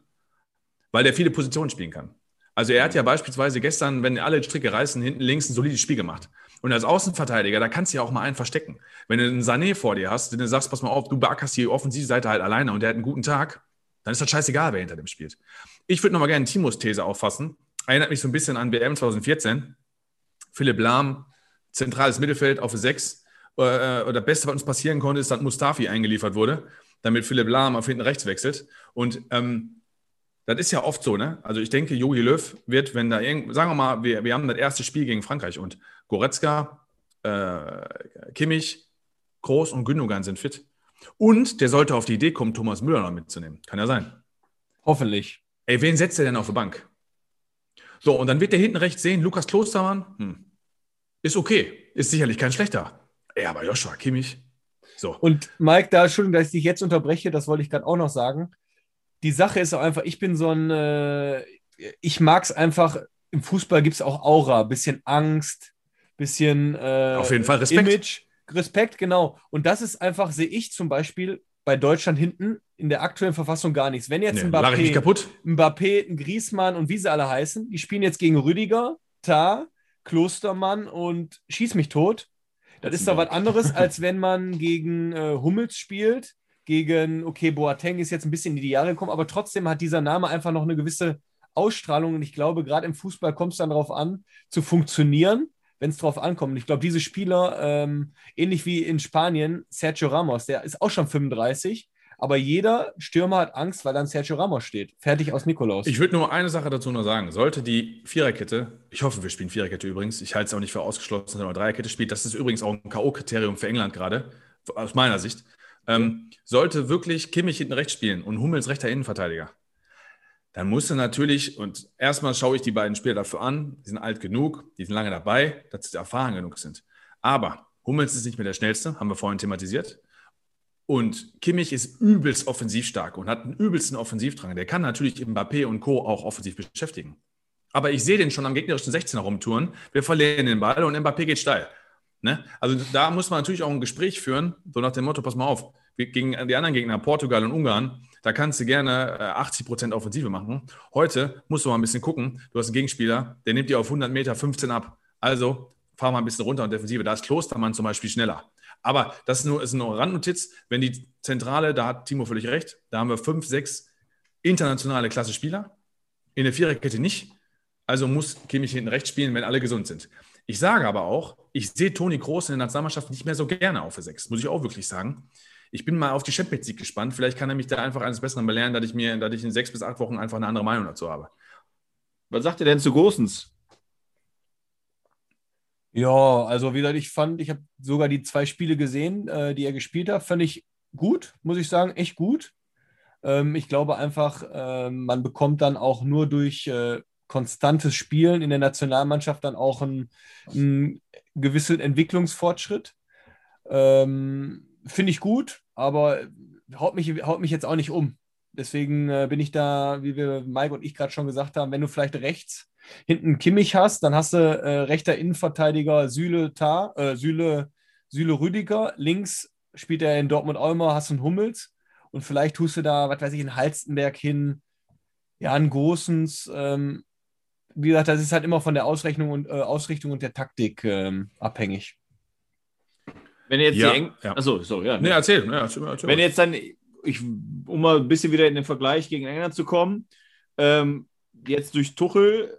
weil der viele Positionen spielen kann. Also er hat ja beispielsweise gestern, wenn alle Stricke reißen, hinten links ein solides Spiel gemacht. Und als Außenverteidiger, da kannst du ja auch mal einen verstecken. Wenn du einen Sané vor dir hast, den du sagst, pass mal auf, du beackerst die Offensivseite halt alleine und der hat einen guten Tag, dann ist das scheißegal, wer hinter dem spielt. Ich würde nochmal gerne Timos These auffassen. Erinnert mich so ein bisschen an WM 2014. Philipp Lahm, zentrales Mittelfeld auf 6, äh, oder das Beste, was uns passieren konnte, ist, dass Mustafi eingeliefert wurde, damit Philipp Lahm auf hinten rechts wechselt. Und ähm, das ist ja oft so, ne? Also ich denke, Jogi Löw wird, wenn da irgend, sagen wir mal, wir, wir haben das erste Spiel gegen Frankreich und Goretzka, äh, Kimmich, Groß und Gündogan sind fit. Und der sollte auf die Idee kommen, Thomas Müller noch mitzunehmen. Kann ja sein. Hoffentlich. Ey, wen setzt er denn auf die Bank? So, und dann wird der hinten rechts sehen, Lukas Klostermann, hm, ist okay, ist sicherlich kein schlechter. Ja, aber Joshua Kimmich. So. Und Mike, da, Entschuldigung, dass ich dich jetzt unterbreche, das wollte ich gerade auch noch sagen. Die Sache ist auch einfach, ich bin so ein, äh, ich mag es einfach, im Fußball gibt es auch Aura, bisschen Angst, bisschen äh, Auf jeden Fall Respekt. Image. Respekt, genau. Und das ist einfach, sehe ich zum Beispiel bei Deutschland hinten in der aktuellen Verfassung gar nichts. Wenn jetzt nee, ein Mbappé, Mbappé, ein Griesmann und wie sie alle heißen, die spielen jetzt gegen Rüdiger, Tar, Klostermann und Schieß mich tot. Das ist doch was anderes, als wenn man gegen äh, Hummels spielt, gegen, okay, Boateng ist jetzt ein bisschen in die Jahre gekommen, aber trotzdem hat dieser Name einfach noch eine gewisse Ausstrahlung und ich glaube, gerade im Fußball kommt es dann darauf an, zu funktionieren, wenn es darauf ankommt. Und ich glaube, diese Spieler, ähm, ähnlich wie in Spanien, Sergio Ramos, der ist auch schon 35, aber jeder Stürmer hat Angst, weil dann Sergio Ramos steht. Fertig aus Nikolaus. Ich würde nur eine Sache dazu noch sagen. Sollte die Viererkette, ich hoffe, wir spielen Viererkette übrigens, ich halte es auch nicht für ausgeschlossen, wenn man Dreierkette spielt. Das ist übrigens auch ein K.O.-Kriterium für England gerade, aus meiner Sicht. Ähm, sollte wirklich Kimmich hinten rechts spielen und Hummels rechter Innenverteidiger, dann musst du natürlich, und erstmal schaue ich die beiden Spieler dafür an, die sind alt genug, die sind lange dabei, dass sie erfahren genug sind. Aber Hummels ist nicht mehr der Schnellste, haben wir vorhin thematisiert. Und Kimmich ist übelst offensiv stark und hat einen übelsten Offensivdrang. Der kann natürlich Mbappé und Co. auch offensiv beschäftigen. Aber ich sehe den schon am gegnerischen 16er rumtouren. Wir verlieren den Ball und Mbappé geht steil. Ne? Also da muss man natürlich auch ein Gespräch führen, so nach dem Motto, pass mal auf, gegen die anderen Gegner, Portugal und Ungarn, da kannst du gerne 80 äh, Prozent Offensive machen. Heute musst du mal ein bisschen gucken. Du hast einen Gegenspieler, der nimmt dir auf 100 Meter 15 ab. Also fahr mal ein bisschen runter und Defensive. Da ist Klostermann zum Beispiel schneller. Aber das ist nur, ist nur Randnotiz. Wenn die Zentrale, da hat Timo völlig recht, da haben wir fünf, sechs internationale Klasse Spieler. In der Viererkette nicht. Also muss Kimmich hinten rechts spielen, wenn alle gesund sind. Ich sage aber auch, ich sehe Toni Groß in der Nationalmannschaft nicht mehr so gerne auf der Sechs, muss ich auch wirklich sagen. ich bin mal auf die Champions League gespannt. Vielleicht kann er mich da einfach eines Besseren belehren, dass ich mir, dass ich in sechs bis acht Wochen einfach eine andere Meinung dazu habe. Was sagt ihr denn zu Gosens? Ja, also wie gesagt, ich fand, ich habe sogar die zwei Spiele gesehen, äh, die er gespielt hat, fand ich gut, muss ich sagen, echt gut. Ähm, ich glaube einfach, äh, man bekommt dann auch nur durch äh, konstantes Spielen in der Nationalmannschaft dann auch einen, einen gewissen Entwicklungsfortschritt. Ähm, Finde ich gut, aber haut mich, haut mich jetzt auch nicht um. Deswegen äh, bin ich da, wie wir Mike und ich gerade schon gesagt haben, wenn du vielleicht rechts hinten Kimmich hast, dann hast du äh, rechter Innenverteidiger Süle Tar, äh, Süle, Süle Rüdiger, links spielt er in Dortmund auch immer, hast du einen Hummels und vielleicht tust du da, was weiß ich, einen Halstenberg hin, ja, einen Großens. Ähm, wie gesagt, das ist halt immer von der Ausrechnung und, äh, Ausrichtung und der Taktik ähm, abhängig. Wenn jetzt ja, die Eng ja. Achso, so, ja. Nee, erzähl. Ja, erzähl, erzähl Wenn jetzt dann, ich, um mal ein bisschen wieder in den Vergleich gegen England zu kommen, ähm, jetzt durch Tuchel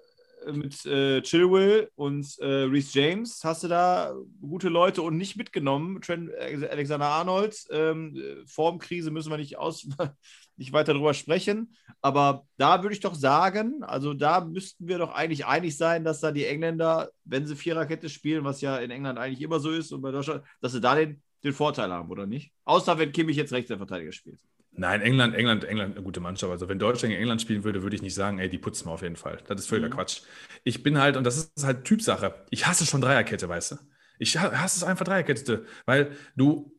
mit äh, Chilwell und äh, Reese James hast du da gute Leute und nicht mitgenommen. Trent Alexander Arnold, ähm, Formkrise müssen wir nicht, aus, nicht weiter drüber sprechen. Aber da würde ich doch sagen, also da müssten wir doch eigentlich einig sein, dass da die Engländer, wenn sie Viererkette spielen, was ja in England eigentlich immer so ist und bei Deutschland, dass sie da den, den Vorteil haben, oder nicht? Außer wenn Kimmich jetzt rechter Verteidiger spielt. Nein, England, England, England, eine gute Mannschaft. Also wenn Deutschland gegen England spielen würde, würde ich nicht sagen, ey, die putzen wir auf jeden Fall. Das ist völliger mhm. Quatsch. Ich bin halt, und das ist halt Typsache. Ich hasse schon Dreierkette, weißt du? Ich hasse es einfach Dreierkette, weil du,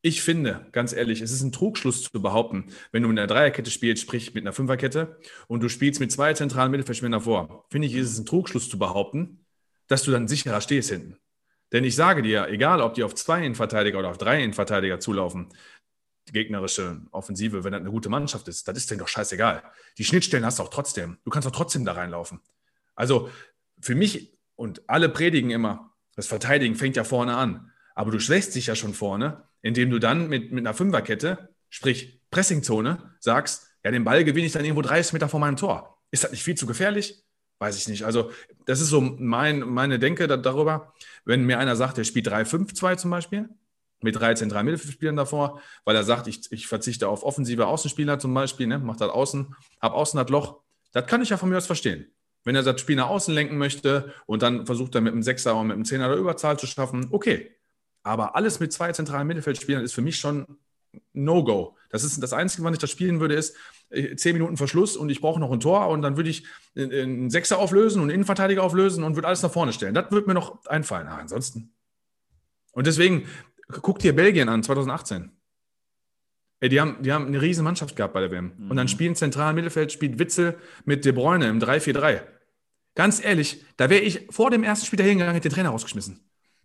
ich finde, ganz ehrlich, es ist ein Trugschluss zu behaupten, wenn du mit einer Dreierkette spielst, sprich mit einer Fünferkette, und du spielst mit zwei zentralen Mittelfeldspielern davor, finde ich, ist es ein Trugschluss zu behaupten, dass du dann sicherer stehst hinten. Denn ich sage dir, egal ob die auf zwei Innenverteidiger oder auf drei Innenverteidiger zulaufen, die gegnerische Offensive, wenn das eine gute Mannschaft ist, das ist denen doch scheißegal. Die Schnittstellen hast du auch trotzdem. Du kannst auch trotzdem da reinlaufen. Also für mich und alle predigen immer, das Verteidigen fängt ja vorne an. Aber du schwächst dich ja schon vorne, indem du dann mit, mit einer Fünferkette, sprich Pressingzone, sagst, ja, den Ball gewinne ich dann irgendwo 30 Meter vor meinem Tor. Ist das nicht viel zu gefährlich? Weiß ich nicht. Also, das ist so mein, meine Denke darüber. Wenn mir einer sagt, der spielt 3-5-2 zum Beispiel, mit drei zentralen Mittelfeldspielern davor, weil er sagt, ich, ich verzichte auf offensive Außenspieler zum Beispiel, ne, macht das Außen, hab Außen hat Loch. Das kann ich ja von mir aus verstehen. Wenn er das Spiel nach außen lenken möchte und dann versucht er mit einem Sechser und mit einem Zehner der Überzahl zu schaffen, okay. Aber alles mit zwei zentralen Mittelfeldspielern ist für mich schon No-Go. Das ist das Einzige, wann ich das spielen würde, ist äh, zehn Minuten Verschluss und ich brauche noch ein Tor und dann würde ich einen Sechser auflösen und einen Innenverteidiger auflösen und würde alles nach vorne stellen. Das würde mir noch einfallen. Aber ansonsten. Und deswegen, Guck dir Belgien an, 2018. Ey, die haben, die haben eine riesen Mannschaft gehabt bei der WM. Mhm. Und dann spielen zentral Mittelfeld, spielt Witzel mit De Bruyne im 3-4-3. Ganz ehrlich, da wäre ich vor dem ersten Spiel dahin gegangen, hätte den Trainer rausgeschmissen.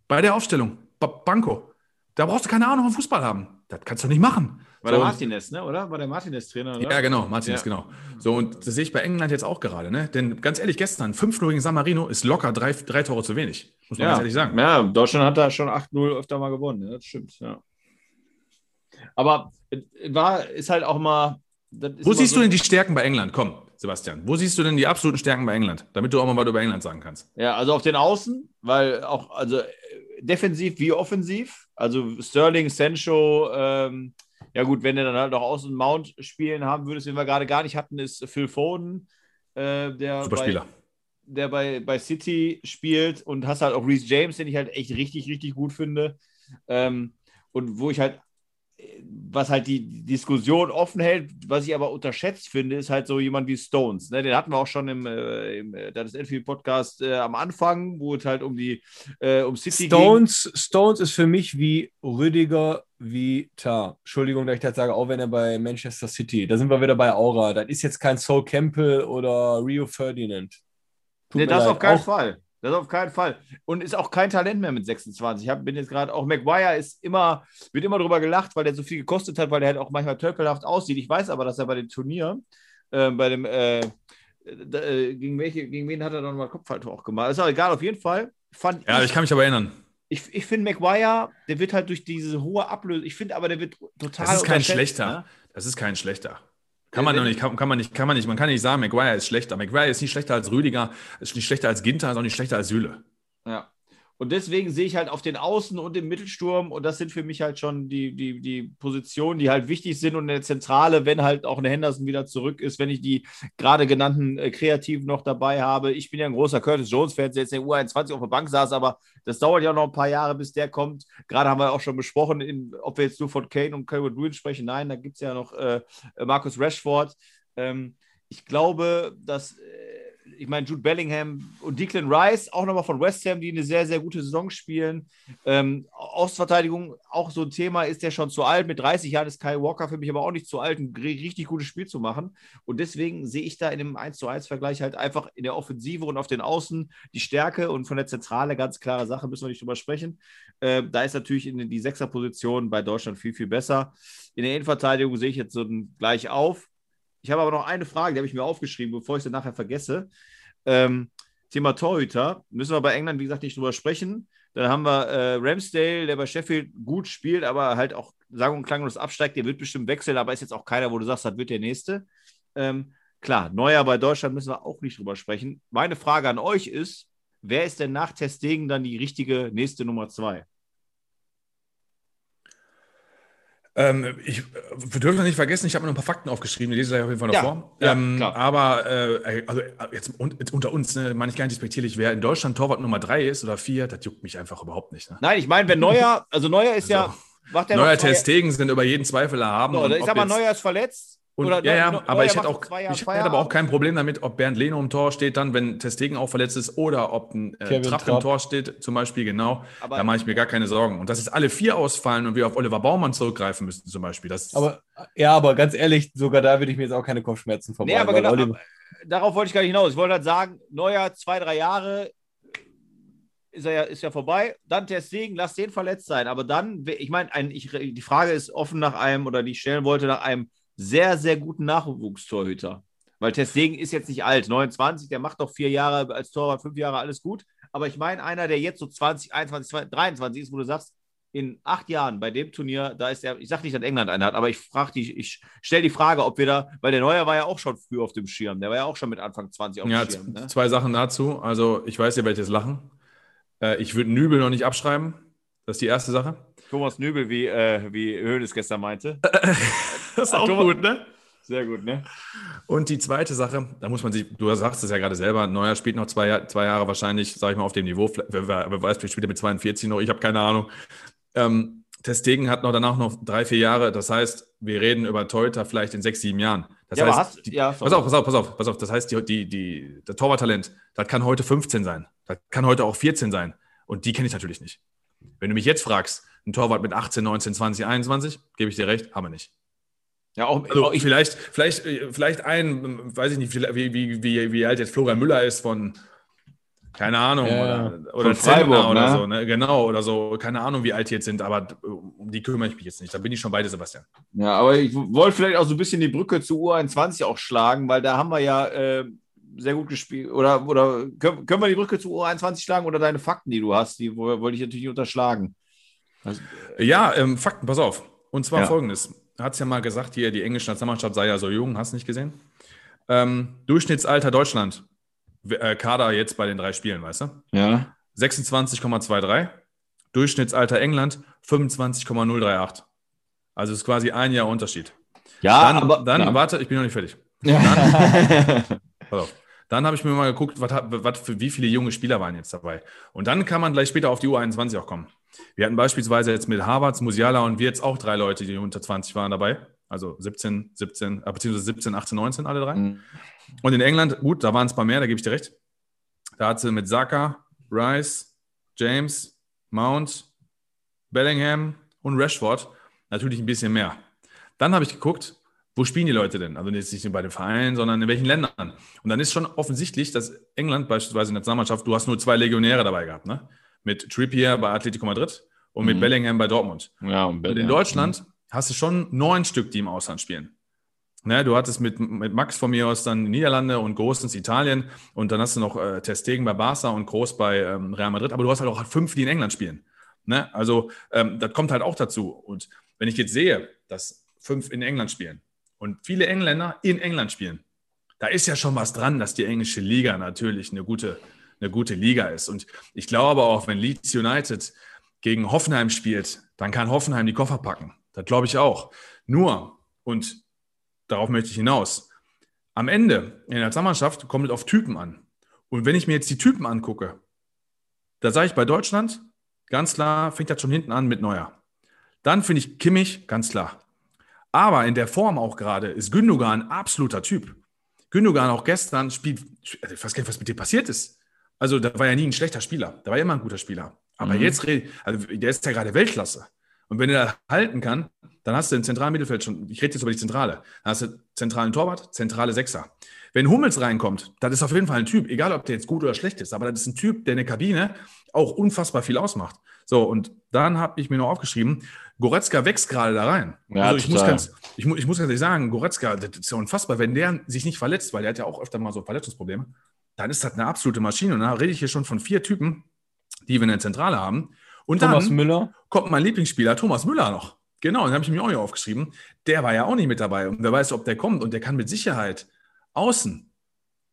Bei der Aufstellung, Banco. Da brauchst du keine Ahnung vom Fußball haben. Das kannst du nicht machen. War so, der Martinez, ne? oder? War der Martinez-Trainer, oder? Ja, genau, Martinez, ja. genau. So, und das sehe ich bei England jetzt auch gerade, ne? Denn ganz ehrlich, gestern 5-0 gegen San Marino ist locker drei, drei Tore zu wenig. Muss man ja. ganz ehrlich sagen. Ja, Deutschland hat da schon 8-0 öfter mal gewonnen, ja, das stimmt, ja. Aber war, ist halt auch mal. Wo siehst so du denn die Stärken bei England? Komm, Sebastian. Wo siehst du denn die absoluten Stärken bei England? Damit du auch mal was über England sagen kannst. Ja, also auf den Außen, weil auch, also defensiv wie offensiv. Also Sterling, Sancho, ähm, ja gut, wenn er dann halt auch außen Mount spielen haben würdest, den wir gerade gar nicht hatten, ist Phil Foden, äh, der, bei, der bei, bei City spielt und hast halt auch Reese James, den ich halt echt richtig, richtig gut finde. Ähm, und wo ich halt was halt die Diskussion offen hält, was ich aber unterschätzt finde, ist halt so jemand wie Stones. Ne? Den hatten wir auch schon im, äh, im äh, das Enfield Podcast äh, am Anfang, wo es halt um die äh, um City Stones, ging. Stones ist für mich wie Rüdiger wie Tar. Entschuldigung, dass ich das sage, auch wenn er bei Manchester City. Da sind wir wieder bei Aura. Das ist jetzt kein Soul Campbell oder Rio Ferdinand. Tut nee, das leid. auf keinen auch, Fall. Das auf keinen Fall. Und ist auch kein Talent mehr mit 26. Ich hab, bin jetzt gerade, auch Maguire ist immer, wird immer drüber gelacht, weil der so viel gekostet hat, weil er halt auch manchmal tölpelhaft aussieht. Ich weiß aber, dass er bei dem Turnier, äh, bei dem, äh, äh, gegen, welche, gegen wen hat er dann mal Kopfhaltung auch gemacht? Ist auch egal, auf jeden Fall. Fand ja, ich, ich kann mich aber erinnern. Ich, ich finde Maguire, der wird halt durch diese hohe Ablösung, ich finde aber, der wird total. Das ist kein schlechter. Ne? Das ist kein schlechter. Kann man, nicht, kann, kann, man nicht, kann man nicht, man kann nicht sagen, Maguire ist schlechter. Maguire ist nicht schlechter als Rüdiger, ist nicht schlechter als Ginter, ist auch nicht schlechter als Süle. Ja. Und deswegen sehe ich halt auf den Außen und im Mittelsturm, und das sind für mich halt schon die, die, die Positionen, die halt wichtig sind und in der Zentrale, wenn halt auch eine Henderson wieder zurück ist, wenn ich die gerade genannten äh, Kreativen noch dabei habe. Ich bin ja ein großer Curtis Jones-Fan, der jetzt in der U21 auf der Bank saß, aber das dauert ja noch ein paar Jahre, bis der kommt. Gerade haben wir auch schon besprochen, in, ob wir jetzt nur von Kane und Calvin Green sprechen. Nein, da gibt es ja noch äh, Markus Rashford. Ähm, ich glaube, dass. Äh, ich meine, Jude Bellingham und Declan Rice, auch nochmal von West Ham, die eine sehr, sehr gute Saison spielen. Ähm, Ostverteidigung, auch so ein Thema, ist der schon zu alt. Mit 30 Jahren ist Kyle Walker für mich aber auch nicht zu alt, ein richtig gutes Spiel zu machen. Und deswegen sehe ich da in dem 1 zu 1 Vergleich halt einfach in der Offensive und auf den Außen die Stärke und von der Zentrale ganz klare Sache, müssen wir nicht drüber sprechen. Äh, da ist natürlich in die Sechserposition bei Deutschland viel, viel besser. In der Innenverteidigung sehe ich jetzt so ein gleich auf. Ich habe aber noch eine Frage, die habe ich mir aufgeschrieben, bevor ich sie nachher vergesse. Ähm, Thema Torhüter, müssen wir bei England, wie gesagt, nicht drüber sprechen. Dann haben wir äh, Ramsdale, der bei Sheffield gut spielt, aber halt auch sagen und klanglos absteigt. Der wird bestimmt wechseln, aber ist jetzt auch keiner, wo du sagst, das wird der nächste. Ähm, klar, Neuer bei Deutschland müssen wir auch nicht drüber sprechen. Meine Frage an euch ist: Wer ist denn nach Testegen dann die richtige nächste Nummer zwei? Ähm, ich, wir dürfen nicht vergessen, ich habe mir noch ein paar Fakten aufgeschrieben, die lese ich auf jeden Fall noch ja, vor. Ja, ähm, aber äh, also jetzt, jetzt, unter uns, ne, meine ich gar nicht respektierlich, wer in Deutschland Torwart Nummer drei ist oder vier, das juckt mich einfach überhaupt nicht. Ne? Nein, ich meine, wenn Neuer, also Neuer ist also, ja. Macht Neuer Testegen sind über jeden Zweifel erhaben. So, ich sag mal, Neuer ist verletzt. Und, Oder ja, ja, aber ich hätte auch ich hätte aber auch kein Problem damit, ob Bernd Leno im Tor steht, dann, wenn Testegen auch verletzt ist, oder ob ein äh, Trapp, Trapp, im Tor steht, zum Beispiel, genau. Aber da mache ich mir gar keine Sorgen. Und dass jetzt alle vier ausfallen und wir auf Oliver Baumann zurückgreifen müssten, zum Beispiel. Das aber ja, aber ganz ehrlich, sogar da würde ich mir jetzt auch keine Kopfschmerzen vorbei. Nee, aber genau, aber darauf wollte ich gar nicht hinaus. Ich wollte halt sagen, neuer zwei, drei Jahre ist er ja, ist ja vorbei. Dann Testegen, lass den verletzt sein. Aber dann, ich meine, die Frage ist offen nach einem, oder die ich stellen wollte, nach einem sehr, sehr guten Nachwuchstorhüter. Weil Testegen ist jetzt nicht alt, 29, der macht doch vier Jahre als Torwart, fünf Jahre, alles gut. Aber ich meine, einer, der jetzt so 20, 21, 23 ist, wo du sagst, in acht Jahren bei dem Turnier, da ist er, ich sage nicht, dass England einen hat, aber ich frage dich, ich stelle die Frage, ob wir da, weil der Neuer war ja auch schon früh auf dem Schirm, der war ja auch schon mit Anfang 20 auf ja, dem Schirm. Ne? Zwei Sachen dazu. Also, ich weiß, ihr werdet jetzt lachen. Äh, ich würde Nübel noch nicht abschreiben. Das ist die erste Sache. Thomas Nübel, wie, äh, wie Hönes gestern meinte. das ist auch Thomas, gut, ne? Sehr gut, ne? Und die zweite Sache, da muss man sich, du sagst es ja gerade selber, Neuer spielt noch zwei, zwei Jahre wahrscheinlich, sage ich mal, auf dem Niveau. Wer, wer weiß, vielleicht spielt er mit 42 noch, ich habe keine Ahnung. Ähm, Testegen hat noch danach noch drei, vier Jahre. Das heißt, wir reden über Teuter vielleicht in sechs, sieben Jahren. Das ja, heißt, hast, die, ja, pass auf, pass auf, pass auf, pass auf. Das heißt, die, die, die, der Torwarttalent, das kann heute 15 sein. Das kann heute auch 14 sein. Und die kenne ich natürlich nicht. Wenn du mich jetzt fragst, ein Torwart mit 18, 19, 20, 21, gebe ich dir recht, haben wir nicht. Ja, auch, also auch ich, vielleicht, vielleicht, vielleicht ein, weiß ich nicht, wie, wie, wie, wie alt jetzt Florian Müller ist von, keine Ahnung, ja, oder, oder Freiburg, oder ne? so, ne? Genau, oder so, keine Ahnung, wie alt die jetzt sind, aber um die kümmere ich mich jetzt nicht. Da bin ich schon beide, Sebastian. Ja, aber ich wollte vielleicht auch so ein bisschen die Brücke zu U21 auch schlagen, weil da haben wir ja äh, sehr gut gespielt. Oder, oder können, können wir die Brücke zu U21 schlagen oder deine Fakten, die du hast? Die wollte ich natürlich nicht unterschlagen. Also, ja, ähm, Fakten, pass auf. Und zwar ja. folgendes: Hat es ja mal gesagt, hier, die englische Nationalmannschaft sei ja so jung, hast du nicht gesehen? Ähm, Durchschnittsalter Deutschland, äh, Kader jetzt bei den drei Spielen, weißt du? Ja. 26,23. Durchschnittsalter England 25,038. Also ist quasi ein Jahr Unterschied. Ja, dann, aber dann, ja. warte, ich bin noch nicht fertig. Ja. Dann, pass auf. Dann habe ich mir mal geguckt, was, was für wie viele junge Spieler waren jetzt dabei. Und dann kann man gleich später auf die U21 auch kommen. Wir hatten beispielsweise jetzt mit Harvards, Musiala und wir jetzt auch drei Leute, die unter 20 waren dabei. Also 17, 17, äh, beziehungsweise 17, 18, 19 alle drei. Mhm. Und in England, gut, da waren es ein paar mehr, da gebe ich dir recht. Da hat sie mit Saka, Rice, James, Mount, Bellingham und Rashford natürlich ein bisschen mehr. Dann habe ich geguckt, wo spielen die Leute denn? Also jetzt nicht nur bei den Vereinen, sondern in welchen Ländern. Und dann ist schon offensichtlich, dass England beispielsweise in der Nationalmannschaft, du hast nur zwei Legionäre dabei gehabt, ne? Mit Trippier bei Atletico Madrid und mhm. mit Bellingham bei Dortmund. Ja, und, und in Deutschland mhm. hast du schon neun Stück, die im Ausland spielen. Ne, du hattest mit, mit Max von mir aus dann Niederlande und Großens Italien und dann hast du noch äh, Testegen bei Barca und Groß bei ähm, Real Madrid, aber du hast halt auch fünf, die in England spielen. Ne? Also ähm, das kommt halt auch dazu. Und wenn ich jetzt sehe, dass fünf in England spielen, und viele Engländer in England spielen. Da ist ja schon was dran, dass die englische Liga natürlich eine gute, eine gute Liga ist. Und ich glaube auch, wenn Leeds United gegen Hoffenheim spielt, dann kann Hoffenheim die Koffer packen. Das glaube ich auch. Nur, und darauf möchte ich hinaus, am Ende in der Nationalmannschaft kommt es auf Typen an. Und wenn ich mir jetzt die Typen angucke, da sage ich bei Deutschland, ganz klar, fängt das schon hinten an mit Neuer. Dann finde ich Kimmich, ganz klar. Aber in der Form auch gerade ist Gündogan ein absoluter Typ. Gündogan auch gestern spielt, also ich weiß gar nicht, was mit dem passiert ist. Also, da war ja nie ein schlechter Spieler. Da war ja immer ein guter Spieler. Aber mhm. jetzt, also der ist ja gerade Weltklasse. Und wenn er halten kann, dann hast du im zentralen Mittelfeld schon, ich rede jetzt über die Zentrale, dann hast du zentralen Torwart, zentrale Sechser. Wenn Hummels reinkommt, das ist auf jeden Fall ein Typ, egal ob der jetzt gut oder schlecht ist, aber das ist ein Typ, der in der Kabine auch unfassbar viel ausmacht. So, und dann habe ich mir noch aufgeschrieben, Goretzka wächst gerade da rein. Ja, also ich muss, ganz, ich, ich muss ganz ehrlich sagen, Goretzka, das ist ja unfassbar, wenn der sich nicht verletzt, weil der hat ja auch öfter mal so Verletzungsprobleme, dann ist das eine absolute Maschine. Und da rede ich hier schon von vier Typen, die wir in der Zentrale haben. Und Thomas dann Müller. kommt mein Lieblingsspieler, Thomas Müller noch. Genau, den habe ich mir auch hier aufgeschrieben. Der war ja auch nicht mit dabei. Und wer weiß, ob der kommt. Und der kann mit Sicherheit außen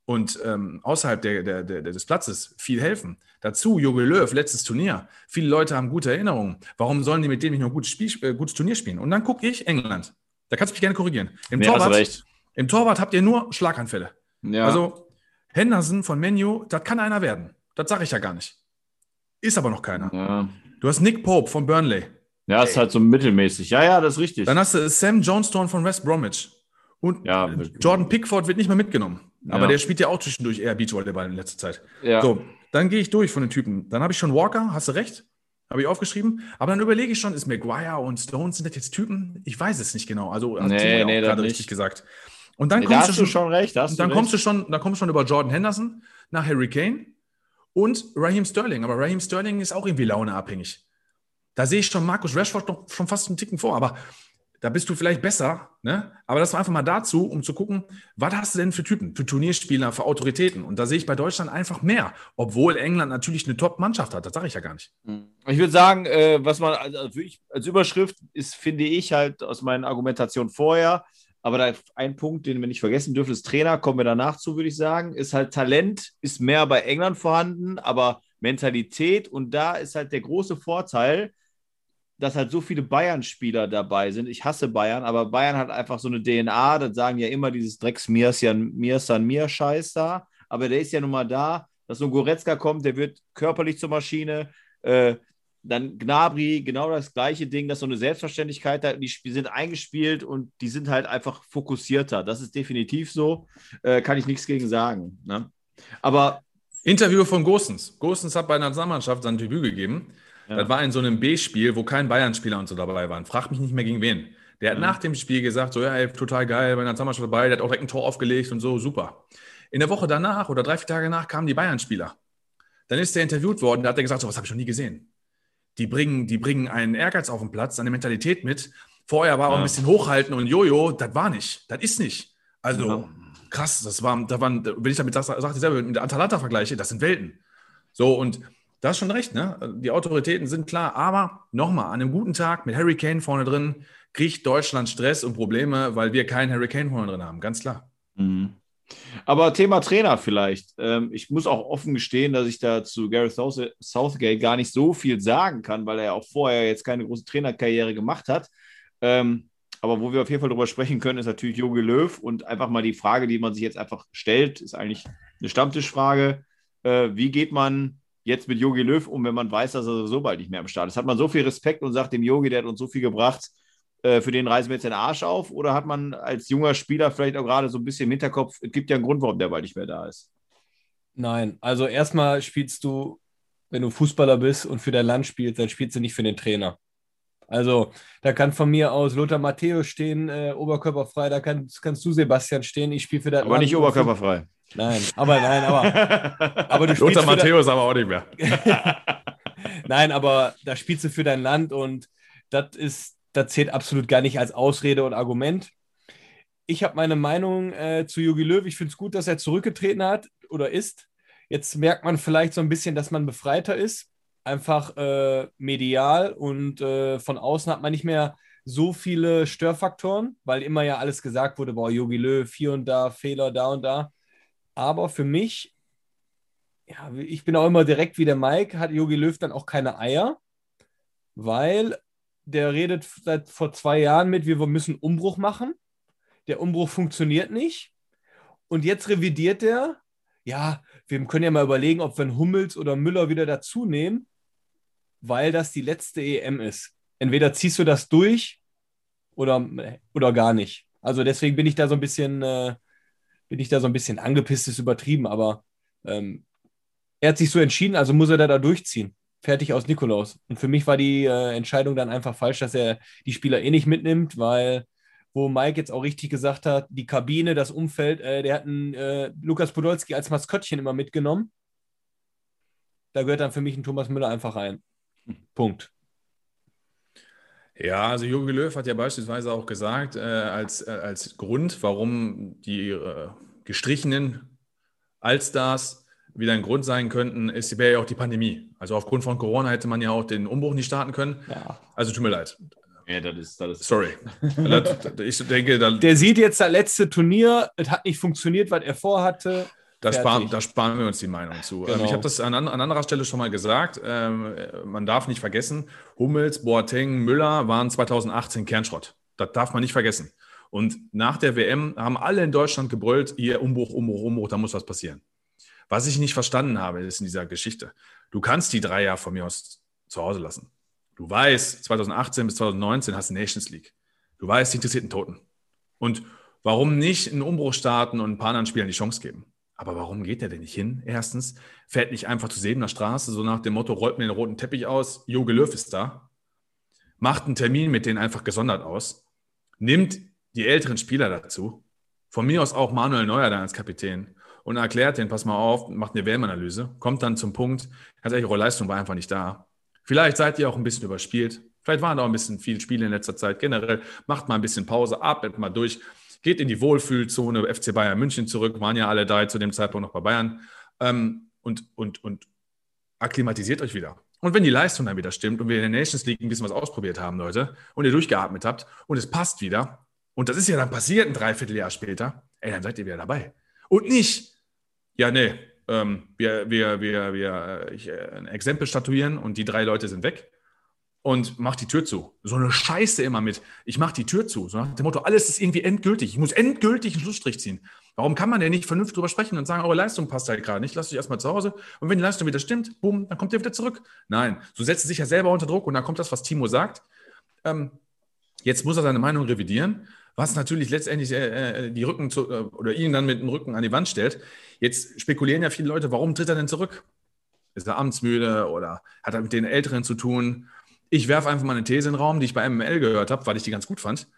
und ähm, außerhalb der, der, der, des Platzes viel helfen. Dazu Jogi Löw, letztes Turnier. Viele Leute haben gute Erinnerungen. Warum sollen die mit dem nicht noch ein gutes, Spiel, äh, gutes Turnier spielen? Und dann gucke ich England. Da kannst du mich gerne korrigieren. Im, nee, Torwart, Im Torwart habt ihr nur Schlaganfälle. Ja. Also Henderson von Menu, das kann einer werden. Das sage ich ja gar nicht. Ist aber noch keiner. Ja. Du hast Nick Pope von Burnley. Ja, ist halt so mittelmäßig. Ja, ja, das ist richtig. Dann hast du Sam Johnstone von West Bromwich. Und ja, Jordan Pickford wird nicht mehr mitgenommen. Aber ja. der spielt ja auch zwischendurch eher Beachvolleyball in letzter Zeit. Ja. So, dann gehe ich durch von den Typen. Dann habe ich schon Walker, hast du recht? Habe ich aufgeschrieben. Aber dann überlege ich schon, ist Maguire und Stones, sind das jetzt Typen? Ich weiß es nicht genau. Also, hast nee, nee, gerade richtig gesagt. Und dann nee, kommst da du schon, schon recht. dann recht. kommst du schon, dann kommst du schon über Jordan Henderson nach Harry Kane und Raheem Sterling. Aber Raheem Sterling ist auch irgendwie launeabhängig. Da sehe ich schon Markus Rashford noch schon fast einen Ticken vor. Aber da bist du vielleicht besser. Ne? Aber das war einfach mal dazu, um zu gucken, was hast du denn für Typen, für Turnierspieler, für Autoritäten? Und da sehe ich bei Deutschland einfach mehr, obwohl England natürlich eine Top-Mannschaft hat. Das sage ich ja gar nicht. Ich würde sagen, äh, was man also als Überschrift ist, finde ich halt aus meinen Argumentationen vorher, aber da ein Punkt, den wir nicht vergessen dürfen, ist Trainer, kommen wir danach zu, würde ich sagen, ist halt Talent, ist mehr bei England vorhanden, aber Mentalität und da ist halt der große Vorteil, dass halt so viele Bayern-Spieler dabei sind. Ich hasse Bayern, aber Bayern hat einfach so eine DNA, das sagen ja immer dieses Drecks Mirsan Mir Scheiß da, aber der ist ja nun mal da, dass so ein Goretzka kommt, der wird körperlich zur Maschine, äh, dann Gnabry, genau das gleiche Ding, dass so eine Selbstverständlichkeit da, die sind eingespielt und die sind halt einfach fokussierter. Das ist definitiv so, äh, kann ich nichts gegen sagen. Ne? Aber Interview von Gosens. Gosens hat bei einer Nationalmannschaft sein Debüt gegeben ja. Das war in so einem B-Spiel, wo kein Bayern-Spieler und so dabei waren. Frag mich nicht mehr gegen wen. Der hat mhm. nach dem Spiel gesagt, so, ja, ey, total geil, bei einer Nationalmannschaft dabei, der hat auch direkt ein Tor aufgelegt und so, super. In der Woche danach oder drei, vier Tage nach kamen die Bayern-Spieler. Dann ist der interviewt worden, da hat er gesagt, so was habe ich noch nie gesehen. Die bringen, die bringen einen Ehrgeiz auf den Platz, eine Mentalität mit. Vorher war auch ein bisschen hochhalten und Jojo, das war nicht. Das ist nicht. Also ja. krass, das war, da waren, wenn ich damit sage, sag ich selber, mit der Atalanta vergleiche, das sind Welten. So, und da hast schon recht, ne? Die Autoritäten sind klar, aber nochmal, an einem guten Tag mit Harry Kane vorne drin kriegt Deutschland Stress und Probleme, weil wir keinen Harry Kane vorne drin haben, ganz klar. Mhm. Aber Thema Trainer vielleicht. Ähm, ich muss auch offen gestehen, dass ich da zu Gareth Southgate gar nicht so viel sagen kann, weil er ja auch vorher jetzt keine große Trainerkarriere gemacht hat. Ähm, aber wo wir auf jeden Fall drüber sprechen können, ist natürlich Jogi Löw und einfach mal die Frage, die man sich jetzt einfach stellt, ist eigentlich eine Stammtischfrage. Äh, wie geht man jetzt mit Yogi Löw um, wenn man weiß, dass er so bald nicht mehr am Start ist? Hat man so viel Respekt und sagt dem Yogi, der hat uns so viel gebracht, äh, für den reisen wir jetzt den Arsch auf? Oder hat man als junger Spieler vielleicht auch gerade so ein bisschen im Hinterkopf, es gibt ja einen Grund, warum der bald nicht mehr da ist? Nein, also erstmal spielst du, wenn du Fußballer bist und für dein Land spielst, dann spielst du nicht für den Trainer. Also, da kann von mir aus Lothar Matthäus stehen, äh, oberkörperfrei, da kann, kannst du, Sebastian, stehen. Ich spiele für das Aber Land nicht oberkörperfrei. Nein, aber nein, aber, aber du spielst. Lothar Matthäus aber auch nicht mehr. nein, aber da spielst du für dein Land und das ist, das zählt absolut gar nicht als Ausrede und Argument. Ich habe meine Meinung äh, zu Jogi Löw. Ich finde es gut, dass er zurückgetreten hat oder ist. Jetzt merkt man vielleicht so ein bisschen, dass man befreiter ist. Einfach äh, medial und äh, von außen hat man nicht mehr so viele Störfaktoren, weil immer ja alles gesagt wurde, boah, Jogi Löw, hier und da, Fehler da und da. Aber für mich ja, ich bin auch immer direkt wie der Mike, hat Jogi Löw dann auch keine Eier, weil der redet seit vor zwei Jahren mit, wir müssen Umbruch machen. Der Umbruch funktioniert nicht. Und jetzt revidiert er, ja, wir können ja mal überlegen, ob wir einen Hummels oder Müller wieder dazu nehmen, weil das die letzte EM ist. Entweder ziehst du das durch oder, oder gar nicht. Also deswegen bin ich da so ein bisschen, äh, bin ich da so ein bisschen angepisst, ist übertrieben, aber ähm, er hat sich so entschieden, also muss er da, da durchziehen. Fertig aus Nikolaus. Und für mich war die äh, Entscheidung dann einfach falsch, dass er die Spieler eh nicht mitnimmt, weil, wo Mike jetzt auch richtig gesagt hat, die Kabine, das Umfeld, äh, der hat einen äh, Lukas Podolski als Maskottchen immer mitgenommen. Da gehört dann für mich ein Thomas Müller einfach rein. Punkt. Ja, also Jogi Löw hat ja beispielsweise auch gesagt, äh, als, äh, als Grund, warum die äh, gestrichenen Allstars wieder ein Grund sein könnten, ist, wäre ja auch die Pandemie. Also aufgrund von Corona hätte man ja auch den Umbruch nicht starten können. Ja. Also tut mir leid. Ja, das ist, das ist Sorry. ich denke, der sieht jetzt das letzte Turnier, es hat nicht funktioniert, was er vorhatte. Da sparen, da sparen wir uns die Meinung zu. Genau. ich habe das an, an, anderer Stelle schon mal gesagt. Ähm, man darf nicht vergessen, Hummels, Boateng, Müller waren 2018 Kernschrott. Das darf man nicht vergessen. Und nach der WM haben alle in Deutschland gebrüllt, hier Umbruch, Umbruch, Umbruch, da muss was passieren. Was ich nicht verstanden habe, ist in dieser Geschichte, du kannst die drei Jahre von mir aus zu Hause lassen. Du weißt, 2018 bis 2019 hast du Nations League. Du weißt, die interessierten Toten. Und warum nicht einen Umbruch starten und ein paar anderen Spielern die Chance geben? Aber warum geht er denn nicht hin? Erstens, fährt nicht einfach zu Sebener Straße, so nach dem Motto, rollt mir den roten Teppich aus, Joge Löw ist da. Macht einen Termin mit denen einfach gesondert aus. Nimmt die älteren Spieler dazu. Von mir aus auch Manuel Neuer dann als Kapitän und erklärt den, pass mal auf, macht eine WM-Analyse, kommt dann zum Punkt, ganz ehrlich, eure Leistung war einfach nicht da. Vielleicht seid ihr auch ein bisschen überspielt. Vielleicht waren da auch ein bisschen viele Spiele in letzter Zeit. Generell macht mal ein bisschen Pause, atmet mal durch, geht in die Wohlfühlzone, FC Bayern München zurück, waren ja alle drei zu dem Zeitpunkt noch bei Bayern ähm, und, und, und akklimatisiert euch wieder. Und wenn die Leistung dann wieder stimmt und wir in der Nations League ein bisschen was ausprobiert haben, Leute, und ihr durchgeatmet habt und es passt wieder, und das ist ja dann passiert ein Dreivierteljahr später, ey, dann seid ihr wieder dabei. Und nicht, ja, nee, ähm, wir, wir, wir, wir äh, ich, äh, ein Exempel statuieren und die drei Leute sind weg, und mach die Tür zu. So eine Scheiße immer mit, ich mach die Tür zu. So nach dem Motto, alles ist irgendwie endgültig. Ich muss endgültig einen Schlussstrich ziehen. Warum kann man denn nicht vernünftig drüber sprechen und sagen, eure Leistung passt halt gerade nicht, lasst euch erstmal zu Hause. Und wenn die Leistung wieder stimmt, boom, dann kommt ihr wieder zurück. Nein, so setzt er sich ja selber unter Druck und dann kommt das, was Timo sagt. Ähm, jetzt muss er seine Meinung revidieren, was natürlich letztendlich äh, äh die Rücken zu, äh, oder ihn dann mit dem Rücken an die Wand stellt. Jetzt spekulieren ja viele Leute, warum tritt er denn zurück? Ist er amtsmüde oder hat er mit den Älteren zu tun? Ich werfe einfach mal eine These in den Raum, die ich bei MML gehört habe, weil ich die ganz gut fand.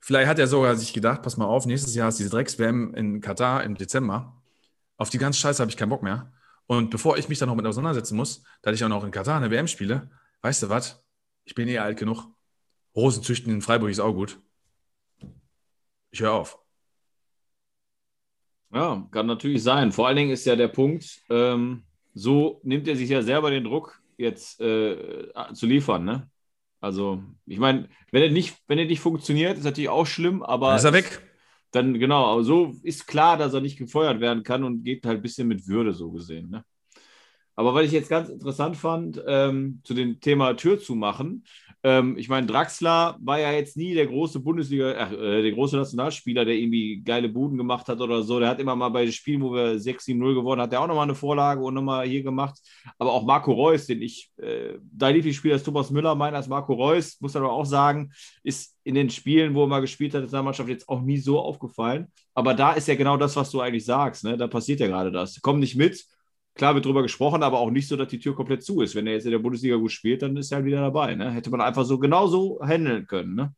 Vielleicht hat er sogar sich gedacht, pass mal auf, nächstes Jahr ist diese Drecks-WM in Katar im Dezember. Auf die ganze Scheiße habe ich keinen Bock mehr. Und bevor ich mich dann noch mit auseinandersetzen muss, da ich auch noch in Katar eine WM spiele, weißt du was? Ich bin eh alt genug. Rosenzüchten in Freiburg ist auch gut. Ich höre auf. Ja, kann natürlich sein. Vor allen Dingen ist ja der Punkt, ähm, so nimmt er sich ja selber den Druck jetzt äh, zu liefern. Ne? Also, ich meine, wenn er nicht, wenn er nicht funktioniert, ist natürlich auch schlimm, aber. Dann ist er weg. Dann, genau, aber so ist klar, dass er nicht gefeuert werden kann und geht halt ein bisschen mit Würde, so gesehen. Ne? Aber was ich jetzt ganz interessant fand, ähm, zu dem Thema Tür zu machen, ähm, ich meine, Draxler war ja jetzt nie der große Bundesliga, äh, der große Nationalspieler, der irgendwie geile Buden gemacht hat oder so. Der hat immer mal bei den Spielen, wo wir 6-7-0 gewonnen hat, der auch nochmal eine Vorlage und nochmal hier gemacht. Aber auch Marco Reus, den ich, äh, dein Lieblingsspieler ist Thomas Müller, meiner als Marco Reus, muss aber auch sagen, ist in den Spielen, wo er mal gespielt hat, in der Mannschaft jetzt auch nie so aufgefallen. Aber da ist ja genau das, was du eigentlich sagst. Ne? Da passiert ja gerade das. Komm nicht mit klar wird drüber gesprochen, aber auch nicht so, dass die Tür komplett zu ist. Wenn er jetzt in der Bundesliga gut spielt, dann ist er halt wieder dabei. Ne? Hätte man einfach so genauso handeln können. Ne?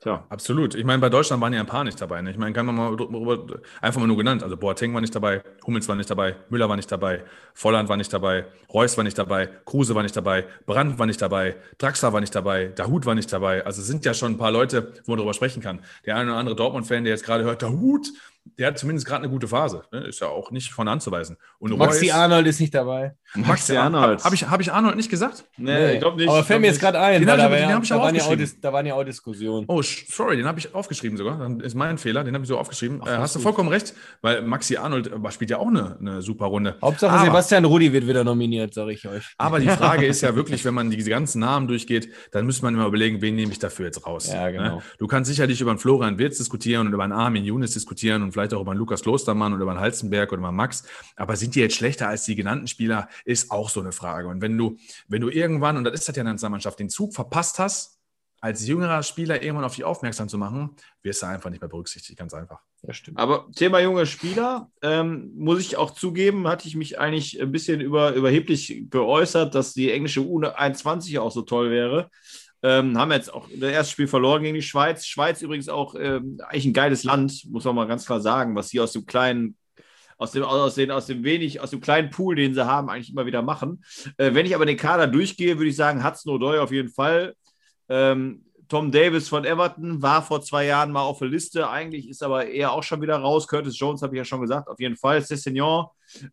Tja. Absolut. Ich meine, bei Deutschland waren ja ein paar nicht dabei. Ne? Ich meine, kann man mal einfach mal nur genannt. Also Boateng war nicht dabei, Hummels war nicht dabei, Müller war nicht dabei, Volland war nicht dabei, Reus war nicht dabei, Kruse war nicht dabei, Brandt war nicht dabei, Draxler war nicht dabei, Dahut war nicht dabei. Also sind ja schon ein paar Leute, wo man darüber sprechen kann. Der eine oder andere Dortmund-Fan, der jetzt gerade hört, Dahut, der hat zumindest gerade eine gute Phase. Ne? Ist ja auch nicht von anzuweisen. Und Maxi Reus, Arnold ist nicht dabei. Maxi Arnold. Habe ich, hab ich Arnold nicht gesagt? Nee, nee. ich glaube nicht. Aber fällt mir jetzt gerade ein, den ich, da, den ich da, waren ja auch, da waren ja auch Diskussionen. Oh, sorry, den habe ich aufgeschrieben sogar. Dann ist mein Fehler, den habe ich so aufgeschrieben. Ach, äh, hast du vollkommen recht, weil Maxi Arnold äh, spielt ja auch eine, eine super Runde. Hauptsache aber, Sebastian Rudi wird wieder nominiert, sage ich euch. Aber die Frage ist ja wirklich, wenn man diese ganzen Namen durchgeht, dann müsste man immer überlegen, wen nehme ich dafür jetzt raus. Ja, genau. Ne? Du kannst sicherlich über einen Florian Wirz diskutieren und über einen Armin Younes diskutieren und vielleicht auch über einen Lukas Klostermann und über einen Halzenberg oder über einen Max. Aber sind die jetzt schlechter als die genannten Spieler, ist auch so eine Frage. Und wenn du, wenn du irgendwann, und das ist das ja in der Nationalmannschaft, den Zug verpasst hast, als jüngerer Spieler irgendwann auf dich aufmerksam zu machen, wirst du einfach nicht mehr berücksichtigt, ganz einfach. Ja, stimmt. Aber Thema junger Spieler, ähm, muss ich auch zugeben, hatte ich mich eigentlich ein bisschen über, überheblich geäußert, dass die englische U21 auch so toll wäre. Ähm, haben jetzt auch das erste Spiel verloren gegen die Schweiz. Schweiz übrigens auch ähm, eigentlich ein geiles Land, muss man mal ganz klar sagen, was sie aus dem kleinen aus dem, aus, den, aus dem wenig, aus dem kleinen Pool, den sie haben, eigentlich immer wieder machen. Äh, wenn ich aber den Kader durchgehe, würde ich sagen, Hudson O'Doy auf jeden Fall. Ähm, Tom Davis von Everton war vor zwei Jahren mal auf der Liste. Eigentlich ist aber eher auch schon wieder raus. Curtis Jones habe ich ja schon gesagt. Auf jeden Fall. Cessignon,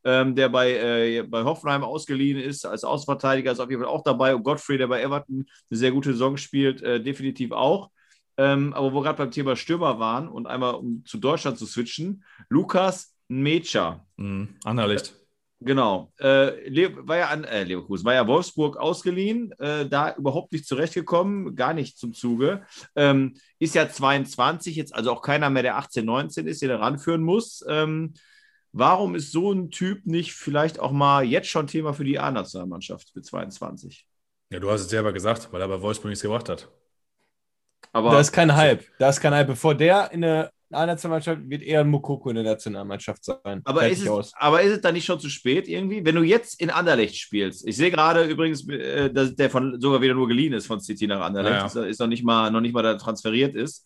ähm, der bei, äh, bei Hoffenheim ausgeliehen ist, als Außenverteidiger, ist auf jeden Fall auch dabei. Und Godfrey, der bei Everton eine sehr gute Saison spielt, äh, definitiv auch. Ähm, aber wo wir gerade beim Thema Stürmer waren und einmal um zu Deutschland zu switchen, Lukas Mecha. Mhm. Anderlicht. Genau. Äh, war ja an äh, Leverkusen, war ja Wolfsburg ausgeliehen, äh, da überhaupt nicht zurechtgekommen, gar nicht zum Zuge. Ähm, ist ja 22, jetzt also auch keiner mehr, der 18, 19 ist, den er ranführen muss. Ähm, warum ist so ein Typ nicht vielleicht auch mal jetzt schon Thema für die A-Nationalmannschaft für 22? Ja, du hast es selber gesagt, weil er bei Wolfsburg nichts gebracht hat. Aber da ist kein Hype. Da ist kein Hype. Bevor der in der A-Nationalmannschaft wird eher ein Mokoko in der Nationalmannschaft sein. Aber ist, es, aber ist es dann nicht schon zu spät irgendwie? Wenn du jetzt in Anderlecht spielst, ich sehe gerade übrigens, äh, dass der von sogar wieder nur geliehen ist von City nach Anderlecht, ja. ist, noch nicht mal noch nicht mal da transferiert ist.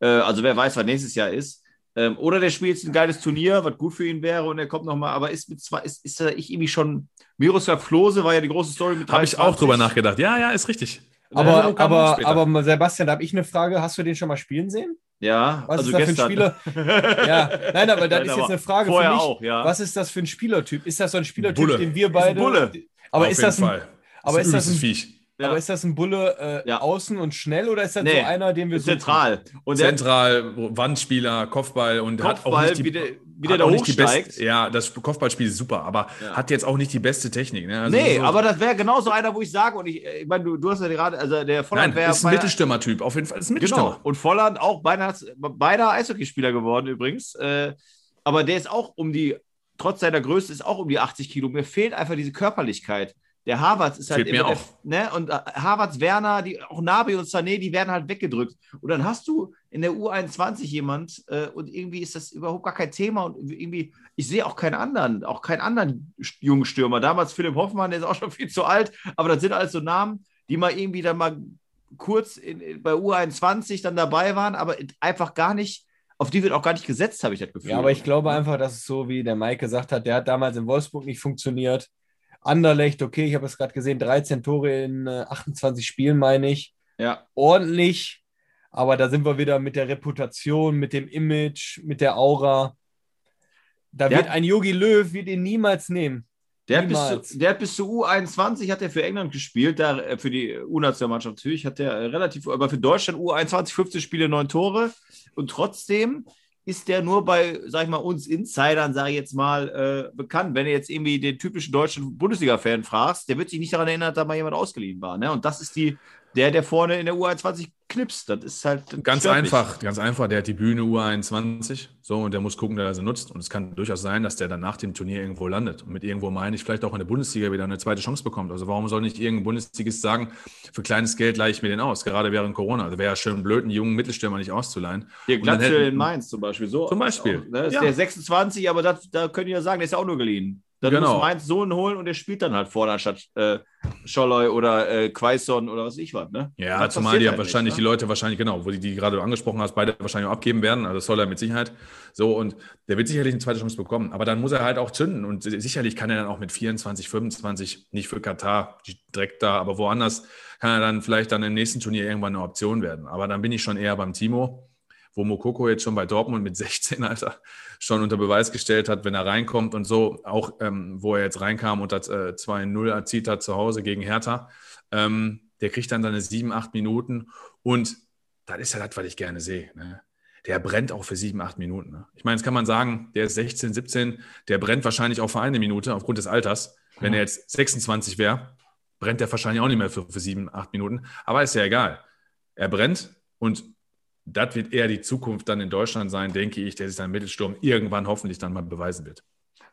Äh, also wer weiß, was nächstes Jahr ist. Ähm, oder der spielt jetzt ein geiles Turnier, was gut für ihn wäre und er kommt nochmal, aber ist mit zwei, ist, ist ich irgendwie schon. Miroslav Klose war ja die große Story mit Habe ich auch drüber nachgedacht. Ja, ja, ist richtig. Aber, aber, aber Sebastian, da habe ich eine Frage. Hast du den schon mal spielen sehen? Ja, was also ist das gestern. für ein Spieler? ja, nein, aber das ist jetzt eine Frage für mich. Auch, ja. Was ist das für ein Spielertyp? Ist das so ein Spielertyp, Bulle. den wir beide. Ist ein Bulle. Aber Auf ist das ein, Fall. aber ist das ein, Viech. Ja. Aber ist das ein Bulle äh, ja. außen und schnell oder ist das nee, so einer, den wir so zentral und zentral Wandspieler Kopfball und Kopfball, hat auch nicht die, wie der, wie der da hochsteigt. ja, das Kopfballspiel ist super, aber ja. hat jetzt auch nicht die beste Technik. Ne? Also nee, so aber das wäre genauso einer, wo ich sage und ich, ich meine, du, du hast ja gerade, also der Volland wäre ist ein Mittelstürmer-Typ, auf jeden Fall ist ein Mittelstürmer. Genau. Und Volland auch beinahe, beinahe Eishockeyspieler geworden übrigens, äh, aber der ist auch um die trotz seiner Größe ist auch um die 80 Kilo. Mir fehlt einfach diese Körperlichkeit. Der Harvards ist halt Fehlt immer, mir auch. ne? Und äh, Harvards, Werner, die, auch Nabi und Sané, die werden halt weggedrückt. Und dann hast du in der U21 jemand äh, und irgendwie ist das überhaupt gar kein Thema und irgendwie, ich sehe auch keinen anderen, auch keinen anderen jungen Stürmer. Damals Philipp Hoffmann, der ist auch schon viel zu alt, aber das sind alles so Namen, die mal irgendwie dann mal kurz in, in, bei U21 dann dabei waren, aber einfach gar nicht auf die wird auch gar nicht gesetzt, habe ich das Gefühl. Ja, aber ich glaube einfach, dass es so, wie der Mike gesagt hat, der hat damals in Wolfsburg nicht funktioniert. Anderlecht, okay, ich habe es gerade gesehen, 13 Tore in äh, 28 Spielen, meine ich. Ja. Ordentlich, aber da sind wir wieder mit der Reputation, mit dem Image, mit der Aura. Da der wird ein Yogi Löw wird ihn niemals nehmen. Der hat, bis zu, der hat bis zu U21 hat er für England gespielt, da, äh, für die U-Nationalmannschaft natürlich, hat er äh, relativ, aber für Deutschland U21 15 Spiele, 9 Tore. Und trotzdem ist der nur bei, sag ich mal, uns Insidern, sage ich jetzt mal, äh, bekannt. Wenn du jetzt irgendwie den typischen deutschen Bundesliga-Fan fragst, der wird sich nicht daran erinnern, dass da mal jemand ausgeliehen war. Ne? Und das ist die, der, der vorne in der U21 knipst. Das ist halt. Ganz einfach, ganz einfach. Der hat die Bühne U21, so, und der muss gucken, dass er sie nutzt. Und es kann durchaus sein, dass der dann nach dem Turnier irgendwo landet. Und mit irgendwo meine ich vielleicht auch in der Bundesliga wieder eine zweite Chance bekommt. Also warum soll nicht irgendein Bundesligist sagen, für kleines Geld leihe ich mir den aus, gerade während Corona. Also wäre ja schön blöd, einen jungen Mittelstürmer nicht auszuleihen. Hier Glatze in Mainz zum Beispiel. So, zum Beispiel. Auch, ne? ist ja. der 26, aber das, da könnt ihr ja sagen, der ist ja auch nur geliehen. Dann genau. muss Mainz Sohn holen und der spielt dann halt vorne anstatt äh, Scholloy oder äh, Quaison oder was ich was. Ne? Ja, das zumal die ja halt wahrscheinlich nicht, ne? die Leute wahrscheinlich, genau, wo die, die gerade angesprochen hast, beide wahrscheinlich auch abgeben werden. Also Scholler mit Sicherheit. So, und der wird sicherlich eine zweite Chance bekommen. Aber dann muss er halt auch zünden. Und sicherlich kann er dann auch mit 24, 25, nicht für Katar direkt da, aber woanders, kann er dann vielleicht dann im nächsten Turnier irgendwann eine Option werden. Aber dann bin ich schon eher beim Timo wo Mokoko jetzt schon bei Dortmund mit 16, Alter, schon unter Beweis gestellt hat, wenn er reinkommt und so, auch ähm, wo er jetzt reinkam und das äh, 2-0 erzielt hat zu Hause gegen Hertha, ähm, der kriegt dann seine 7, 8 Minuten und das ist ja das, was ich gerne sehe. Ne? Der brennt auch für 7, 8 Minuten. Ne? Ich meine, jetzt kann man sagen, der ist 16, 17, der brennt wahrscheinlich auch für eine Minute aufgrund des Alters. Wenn er jetzt 26 wäre, brennt er wahrscheinlich auch nicht mehr für, für 7, 8 Minuten. Aber ist ja egal. Er brennt und das wird eher die Zukunft dann in Deutschland sein, denke ich, der sich dann Mittelsturm irgendwann hoffentlich dann mal beweisen wird.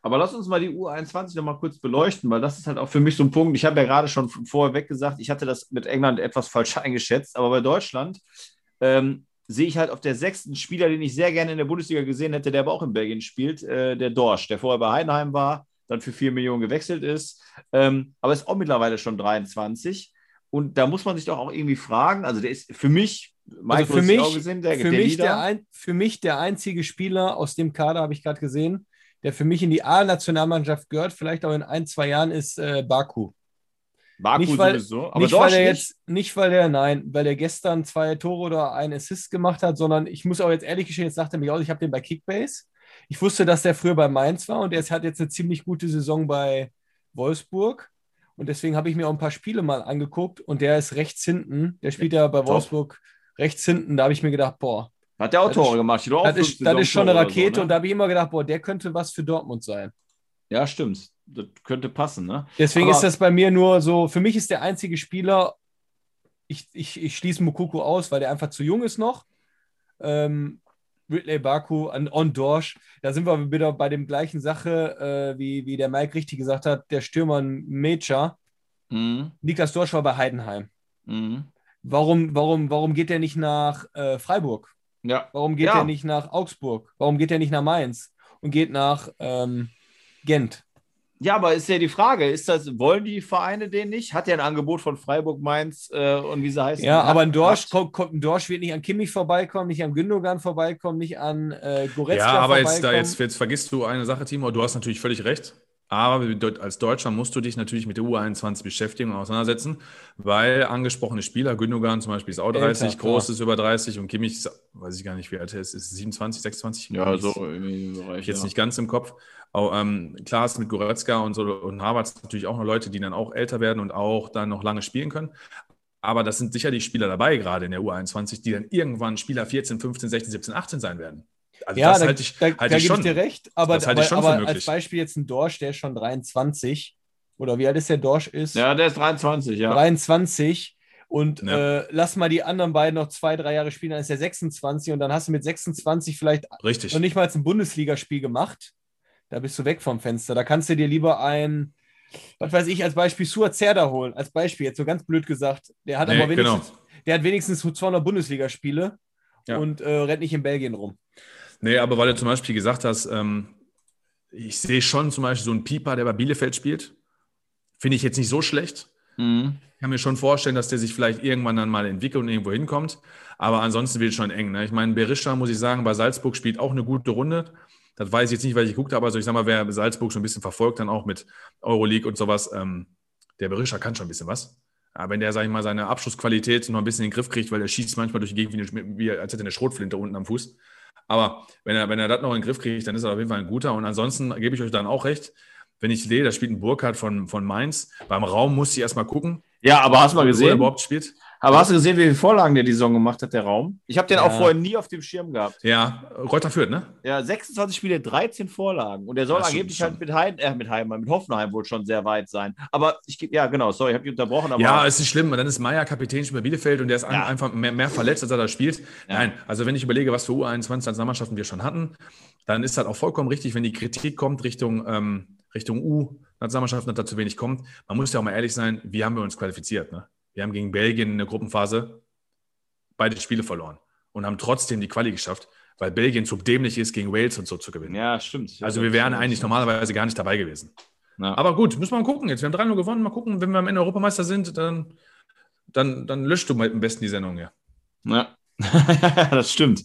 Aber lass uns mal die U21 noch mal kurz beleuchten, weil das ist halt auch für mich so ein Punkt. Ich habe ja gerade schon vorweg gesagt, ich hatte das mit England etwas falsch eingeschätzt, aber bei Deutschland ähm, sehe ich halt auf der sechsten Spieler, den ich sehr gerne in der Bundesliga gesehen hätte, der aber auch in Belgien spielt, äh, der Dorsch, der vorher bei Heidenheim war, dann für 4 Millionen gewechselt ist, ähm, aber ist auch mittlerweile schon 23. Und da muss man sich doch auch irgendwie fragen, also der ist für mich Also für mich, gesehen, der, für, der mich der ein, für mich der einzige Spieler aus dem Kader, habe ich gerade gesehen, der für mich in die A-Nationalmannschaft gehört, vielleicht auch in ein, zwei Jahren, ist äh, Baku. Baku nicht, weil, sowieso, aber nicht, weil er jetzt, nicht, weil er, nein, weil er gestern zwei Tore oder einen Assist gemacht hat, sondern ich muss auch jetzt ehrlich gestehen, jetzt sagt er mich aus, ich habe den bei Kickbase. Ich wusste, dass der früher bei Mainz war und er hat jetzt eine ziemlich gute Saison bei Wolfsburg. Und deswegen habe ich mir auch ein paar Spiele mal angeguckt und der ist rechts hinten. Der spielt ja bei Wolfsburg rechts hinten, da habe ich mir gedacht, boah. Hat der auch Tore gemacht? Ich das, ist, das ist schon eine Rakete so, ne? und da habe ich immer gedacht, boah, der könnte was für Dortmund sein. Ja, stimmt. Das könnte passen, ne? Deswegen Aber ist das bei mir nur so, für mich ist der einzige Spieler, ich, ich, ich schließe Mukuku aus, weil der einfach zu jung ist noch. Ähm, Ridley Baku an On Dorsch, da sind wir wieder bei dem gleichen Sache, äh, wie, wie der Mike richtig gesagt hat, der Stürmer Mecha. Mhm. Niklas Dorsch war bei Heidenheim. Mhm. Warum, warum, warum geht er nicht nach äh, Freiburg? Ja. Warum geht ja. er nicht nach Augsburg? Warum geht er nicht nach Mainz und geht nach ähm, Gent? Ja, aber ist ja die Frage, ist das, wollen die Vereine den nicht? Hat er ein Angebot von Freiburg, Mainz äh, und wie sie heißen? Ja, aber ein Dorsch, kommt, kommt, ein Dorsch wird nicht an Kimmich vorbeikommen, nicht an Gündogan vorbeikommen, nicht an äh, Goretzka Ja, aber jetzt, da, jetzt, jetzt vergisst du eine Sache, Timo, du hast natürlich völlig recht. Aber als Deutscher musst du dich natürlich mit der U21 beschäftigen und auseinandersetzen, weil angesprochene Spieler, Gündogan zum Beispiel ist auch 30, Älter, Groß ist über 30 und Kimmich ist, weiß ich gar nicht, wie alt er ist, ist 27, 26? Ja, so irgendwie so ich jetzt ja. nicht ganz im Kopf. Auch, ähm, klar ist mit Goretzka und so und Harvard natürlich auch noch Leute, die dann auch älter werden und auch dann noch lange spielen können. Aber das sind sicherlich Spieler dabei, gerade in der U21, die dann irgendwann Spieler 14, 15, 16, 17, 18 sein werden. Also ja, das da, halte ich, da, halte da ich schon. ich dir recht. Aber, das halte ich schon aber, aber als Beispiel jetzt ein Dorsch, der ist schon 23. Oder wie alt ist der Dorsch? Ist? Ja, der ist 23, ja. 23. Und ja. äh, lass mal die anderen beiden noch zwei, drei Jahre spielen, dann ist er 26 und dann hast du mit 26 vielleicht Richtig. noch nicht mal ein Bundesligaspiel gemacht. Da bist du weg vom Fenster. Da kannst du dir lieber ein, was weiß ich, als Beispiel Suat Zerda holen. Als Beispiel, jetzt so ganz blöd gesagt. Der hat nee, aber wenigstens, genau. der hat wenigstens 200 Bundesligaspiele ja. und äh, rennt nicht in Belgien rum. Nee, aber weil du zum Beispiel gesagt hast, ähm, ich sehe schon zum Beispiel so einen Pieper, der bei Bielefeld spielt. Finde ich jetzt nicht so schlecht. Mhm. Ich kann mir schon vorstellen, dass der sich vielleicht irgendwann dann mal entwickelt und irgendwo hinkommt. Aber ansonsten wird es schon eng. Ne? Ich meine, Berisha, muss ich sagen, bei Salzburg spielt auch eine gute Runde. Das weiß ich jetzt nicht, weil ich geguckt habe. Also ich sag mal, wer Salzburg schon ein bisschen verfolgt, dann auch mit Euroleague und sowas, ähm, der Berisha kann schon ein bisschen was. Aber wenn der, sag ich mal, seine Abschlussqualität noch ein bisschen in den Griff kriegt, weil er schießt manchmal durch die Gegend wie, wie als hätte er eine Schrotflinte unten am Fuß, aber wenn er, wenn er das noch in den Griff kriegt, dann ist er auf jeden Fall ein guter. Und ansonsten gebe ich euch dann auch recht. Wenn ich sehe, da spielt ein Burkhardt von, von Mainz. Beim Raum muss ich erstmal gucken. Ja, aber hast du mal gesehen? Wo er überhaupt spielt. Aber hast du gesehen, wie viele Vorlagen der die Saison gemacht hat, der Raum? Ich habe den ja. auch vorher nie auf dem Schirm gehabt. Ja, Reuter führt, ne? Ja, 26 Spiele, 13 Vorlagen. Und der soll angeblich halt mit, Heim, äh, mit, Heim, mit Hoffenheim wohl schon sehr weit sein. Aber ich ja, genau, sorry, ich habe dich unterbrochen. ja, ist nicht schlimm. Dann ist Meier Kapitän bei Bielefeld und der ist ja. einfach mehr, mehr, verletzt, als er da spielt. Ja. Nein, also wenn ich überlege, was für U21 Nationalmannschaften wir schon hatten, dann ist das auch vollkommen richtig, wenn die Kritik kommt Richtung, ähm, Richtung U-Nationalmannschaften, dass da zu wenig kommt. Man muss ja auch mal ehrlich sein, wie haben wir uns qualifiziert, ne? Wir haben gegen Belgien in der Gruppenphase beide Spiele verloren und haben trotzdem die Quali geschafft, weil Belgien zu dämlich ist, gegen Wales und so zu gewinnen. Ja, stimmt. Also wir wären eigentlich normalerweise gar nicht dabei gewesen. Ja. Aber gut, müssen wir mal gucken. Jetzt, wir haben 3-0 gewonnen. Mal gucken, wenn wir am Ende Europameister sind, dann, dann, dann löscht du mal am besten die Sendung hier. Ja, das stimmt.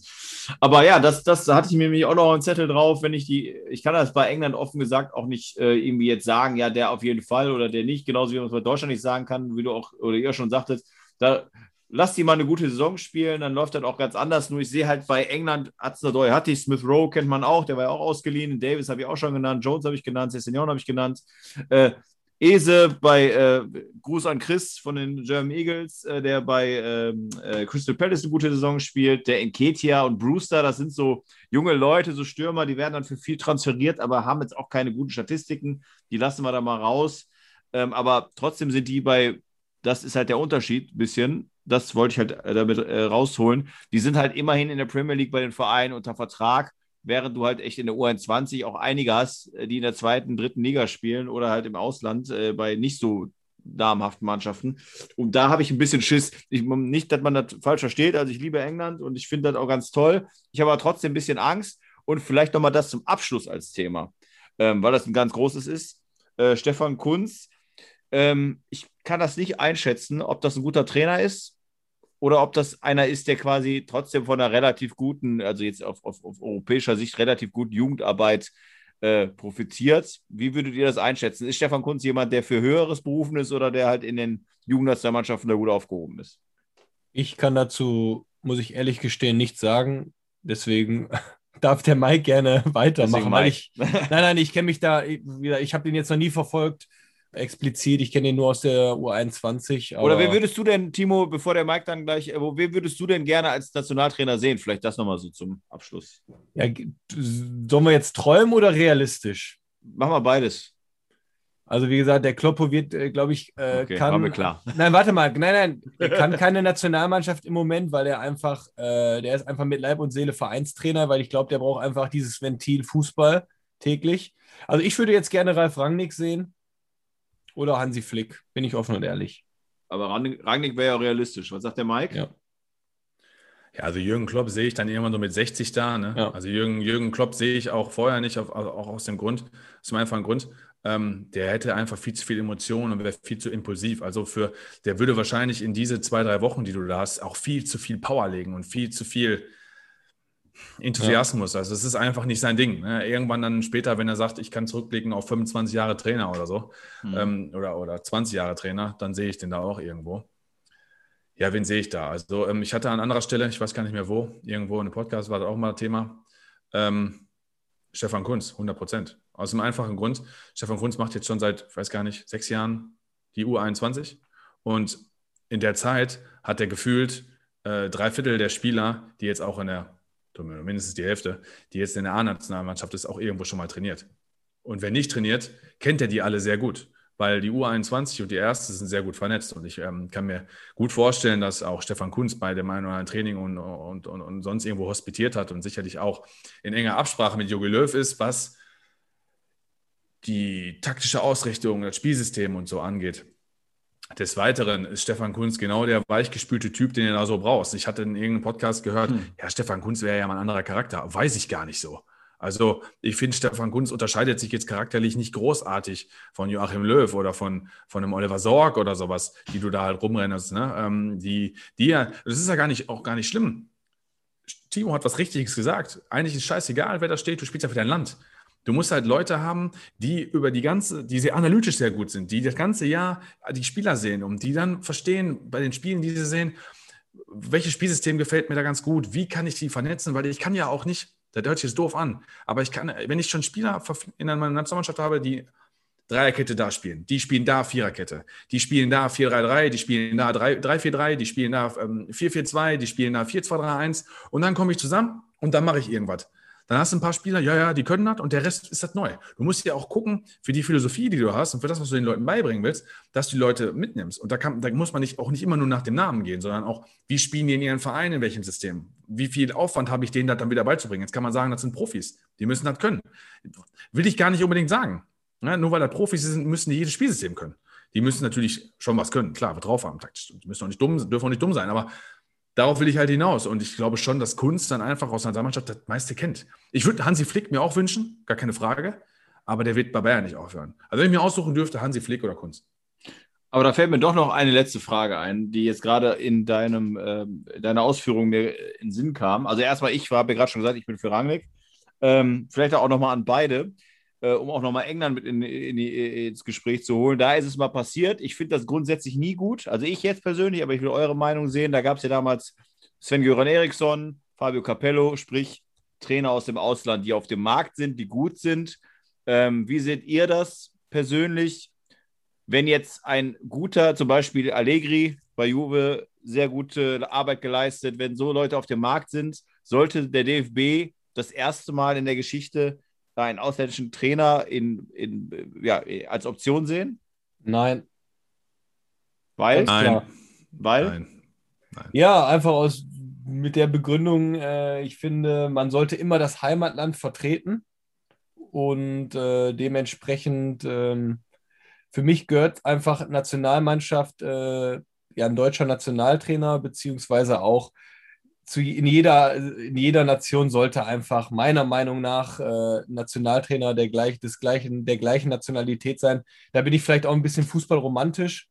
Aber ja, das, das hatte ich mir nämlich auch noch einen Zettel drauf, wenn ich die, ich kann das bei England offen gesagt auch nicht äh, irgendwie jetzt sagen, ja, der auf jeden Fall oder der nicht, genauso wie man es bei Deutschland nicht sagen kann, wie du auch oder ihr schon sagtet, da lass die mal eine gute Saison spielen, dann läuft das auch ganz anders. Nur ich sehe halt bei England, Aznadoy hatte ich, Smith Rowe kennt man auch, der war ja auch ausgeliehen, Davis habe ich auch schon genannt, Jones habe ich genannt, Sessignon habe ich genannt. Äh, Ese bei äh, Gruß an Chris von den German Eagles, äh, der bei ähm, äh, Crystal Palace eine gute Saison spielt. Der Enketia und Brewster, das sind so junge Leute, so Stürmer, die werden dann für viel transferiert, aber haben jetzt auch keine guten Statistiken. Die lassen wir da mal raus. Ähm, aber trotzdem sind die bei, das ist halt der Unterschied ein bisschen. Das wollte ich halt äh, damit äh, rausholen. Die sind halt immerhin in der Premier League bei den Vereinen unter Vertrag während du halt echt in der U21 auch einige hast, äh, die in der zweiten, dritten Liga spielen oder halt im Ausland äh, bei nicht so namhaften Mannschaften. Und da habe ich ein bisschen Schiss. Ich, nicht, dass man das falsch versteht. Also ich liebe England und ich finde das auch ganz toll. Ich habe aber trotzdem ein bisschen Angst und vielleicht nochmal das zum Abschluss als Thema, ähm, weil das ein ganz großes ist. Äh, Stefan Kunz, ähm, ich kann das nicht einschätzen, ob das ein guter Trainer ist oder ob das einer ist, der quasi trotzdem von einer relativ guten, also jetzt auf, auf, auf europäischer Sicht relativ guten Jugendarbeit äh, profitiert. Wie würdet ihr das einschätzen? Ist Stefan Kunz jemand, der für Höheres berufen ist oder der halt in den Jugendnationalmannschaften da gut aufgehoben ist? Ich kann dazu, muss ich ehrlich gestehen, nichts sagen. Deswegen darf der Mike gerne weitermachen. Mike. Ich, nein, nein, ich kenne mich da, ich, ich habe den jetzt noch nie verfolgt explizit. Ich kenne ihn nur aus der U21. Oder wen würdest du denn, Timo, bevor der Mike dann gleich, äh, wen würdest du denn gerne als Nationaltrainer sehen? Vielleicht das nochmal so zum Abschluss. Ja, sollen wir jetzt träumen oder realistisch? Machen wir beides. Also wie gesagt, der Kloppo wird, äh, glaube ich, äh, okay, kann. War mir klar. Nein, warte mal, nein, nein, er kann keine Nationalmannschaft im Moment, weil er einfach, äh, der ist einfach mit Leib und Seele Vereinstrainer, weil ich glaube, der braucht einfach dieses Ventil Fußball täglich. Also ich würde jetzt gerne Ralf Rangnick sehen oder Hansi Flick, bin ich offen und ehrlich. Aber Rangnick wäre ja realistisch. Was sagt der Mike? Ja. Ja, also Jürgen Klopp sehe ich dann irgendwann so mit 60 da. Ne? Ja. Also Jürgen, Jürgen Klopp sehe ich auch vorher nicht, auf, also auch aus dem Grund, aus dem einfachen Grund, ähm, der hätte einfach viel zu viel Emotionen und wäre viel zu impulsiv. Also für, der würde wahrscheinlich in diese zwei, drei Wochen, die du da hast, auch viel zu viel Power legen und viel zu viel Enthusiasmus. Ja. Also es ist einfach nicht sein Ding. Ne? Irgendwann dann später, wenn er sagt, ich kann zurückblicken auf 25 Jahre Trainer oder so, mhm. ähm, oder, oder 20 Jahre Trainer, dann sehe ich den da auch irgendwo. Ja, wen sehe ich da? Also ähm, ich hatte an anderer Stelle, ich weiß gar nicht mehr wo, irgendwo in einem Podcast war das auch mal Thema, ähm, Stefan Kunz, 100 Prozent. Aus dem einfachen Grund, Stefan Kunz macht jetzt schon seit, ich weiß gar nicht, sechs Jahren die U21 und in der Zeit hat er gefühlt äh, drei Viertel der Spieler, die jetzt auch in der mindestens die Hälfte, die jetzt in der A-Nationalmannschaft ist, auch irgendwo schon mal trainiert. Und wer nicht trainiert, kennt er die alle sehr gut, weil die U21 und die Erste sind sehr gut vernetzt. Und ich ähm, kann mir gut vorstellen, dass auch Stefan Kunz bei dem einen oder anderen Training und, und, und, und sonst irgendwo hospitiert hat und sicherlich auch in enger Absprache mit Jogi Löw ist, was die taktische Ausrichtung, das Spielsystem und so angeht. Des Weiteren ist Stefan Kunz genau der weichgespülte Typ, den du da so brauchst. Ich hatte in irgendeinem Podcast gehört, hm. ja, Stefan Kunz wäre ja mal ein anderer Charakter. Weiß ich gar nicht so. Also ich finde, Stefan Kunz unterscheidet sich jetzt charakterlich nicht großartig von Joachim Löw oder von, von einem Oliver Sorg oder sowas, die du da halt rumrennst. Ne? Ähm, die, die ja, das ist ja gar nicht, auch gar nicht schlimm. Timo hat was Richtiges gesagt. Eigentlich ist scheißegal, wer da steht, du spielst ja für dein Land. Du musst halt Leute haben, die über die ganze, die sehr analytisch sehr gut sind, die das ganze Jahr die Spieler sehen und die dann verstehen bei den Spielen, die sie sehen, welches Spielsystem gefällt mir da ganz gut, wie kann ich die vernetzen, weil ich kann ja auch nicht, das hört sich jetzt doof an, aber ich kann, wenn ich schon Spieler in meiner Nationalmannschaft habe, die Dreierkette da spielen, die spielen da Viererkette, die spielen da 4-3-3, die spielen da 3-4-3, die spielen da 4-4-2, ähm, die spielen da 4-2-3-1 und dann komme ich zusammen und dann mache ich irgendwas. Dann hast du ein paar Spieler, ja, ja, die können das und der Rest ist das neu. Du musst ja auch gucken, für die Philosophie, die du hast und für das, was du den Leuten beibringen willst, dass du die Leute mitnimmst. Und da, kann, da muss man nicht, auch nicht immer nur nach dem Namen gehen, sondern auch, wie spielen die in ihren Verein, in welchem System? Wie viel Aufwand habe ich denen das dann wieder beizubringen? Jetzt kann man sagen, das sind Profis. Die müssen das können. Will ich gar nicht unbedingt sagen. Ja, nur weil das Profis sind, müssen die jedes Spielsystem können. Die müssen natürlich schon was können, klar, wir drauf haben, taktisch. Die müssen auch nicht dumm, dürfen auch nicht dumm sein, aber darauf will ich halt hinaus. Und ich glaube schon, dass Kunst dann einfach aus einer Mannschaft das meiste kennt. Ich würde Hansi Flick mir auch wünschen, gar keine Frage. Aber der wird bei Bayern nicht aufhören. Also wenn ich mir aussuchen dürfte, Hansi Flick oder Kunst. Aber da fällt mir doch noch eine letzte Frage ein, die jetzt gerade in deinem, äh, deiner Ausführung mir in Sinn kam. Also erstmal, ich habe ja gerade schon gesagt, ich bin für Rangnick. Ähm, vielleicht auch nochmal an beide. Äh, um auch nochmal England mit in, in, in, ins Gespräch zu holen. Da ist es mal passiert. Ich finde das grundsätzlich nie gut. Also ich jetzt persönlich, aber ich will eure Meinung sehen. Da gab es ja damals Sven-Göran Eriksson, Fabio Capello, sprich Trainer aus dem Ausland, die auf dem Markt sind, die gut sind. Ähm, wie seht ihr das persönlich? Wenn jetzt ein guter, zum Beispiel Allegri bei Juve, sehr gute Arbeit geleistet, wenn so Leute auf dem Markt sind, sollte der DFB das erste Mal in der Geschichte einen ausländischen Trainer in, in, ja, als Option sehen? Nein. Weil? Nein. Weil? Nein. Nein. Ja, einfach aus mit der Begründung, äh, ich finde, man sollte immer das Heimatland vertreten und äh, dementsprechend ähm, für mich gehört einfach Nationalmannschaft, äh, ja, ein deutscher Nationaltrainer, beziehungsweise auch zu, in, jeder, in jeder Nation sollte einfach meiner Meinung nach äh, Nationaltrainer der, gleich, des gleichen, der gleichen Nationalität sein. Da bin ich vielleicht auch ein bisschen fußballromantisch,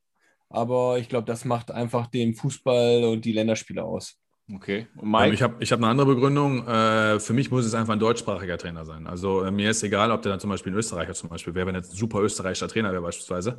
aber ich glaube, das macht einfach den Fußball und die Länderspiele aus. Okay. Mike? Ähm, ich habe ich hab eine andere Begründung. Äh, für mich muss es einfach ein deutschsprachiger Trainer sein. Also äh, mir ist egal, ob der dann zum Beispiel ein Österreicher zum Beispiel wäre, wenn er ein super österreichischer Trainer wäre beispielsweise.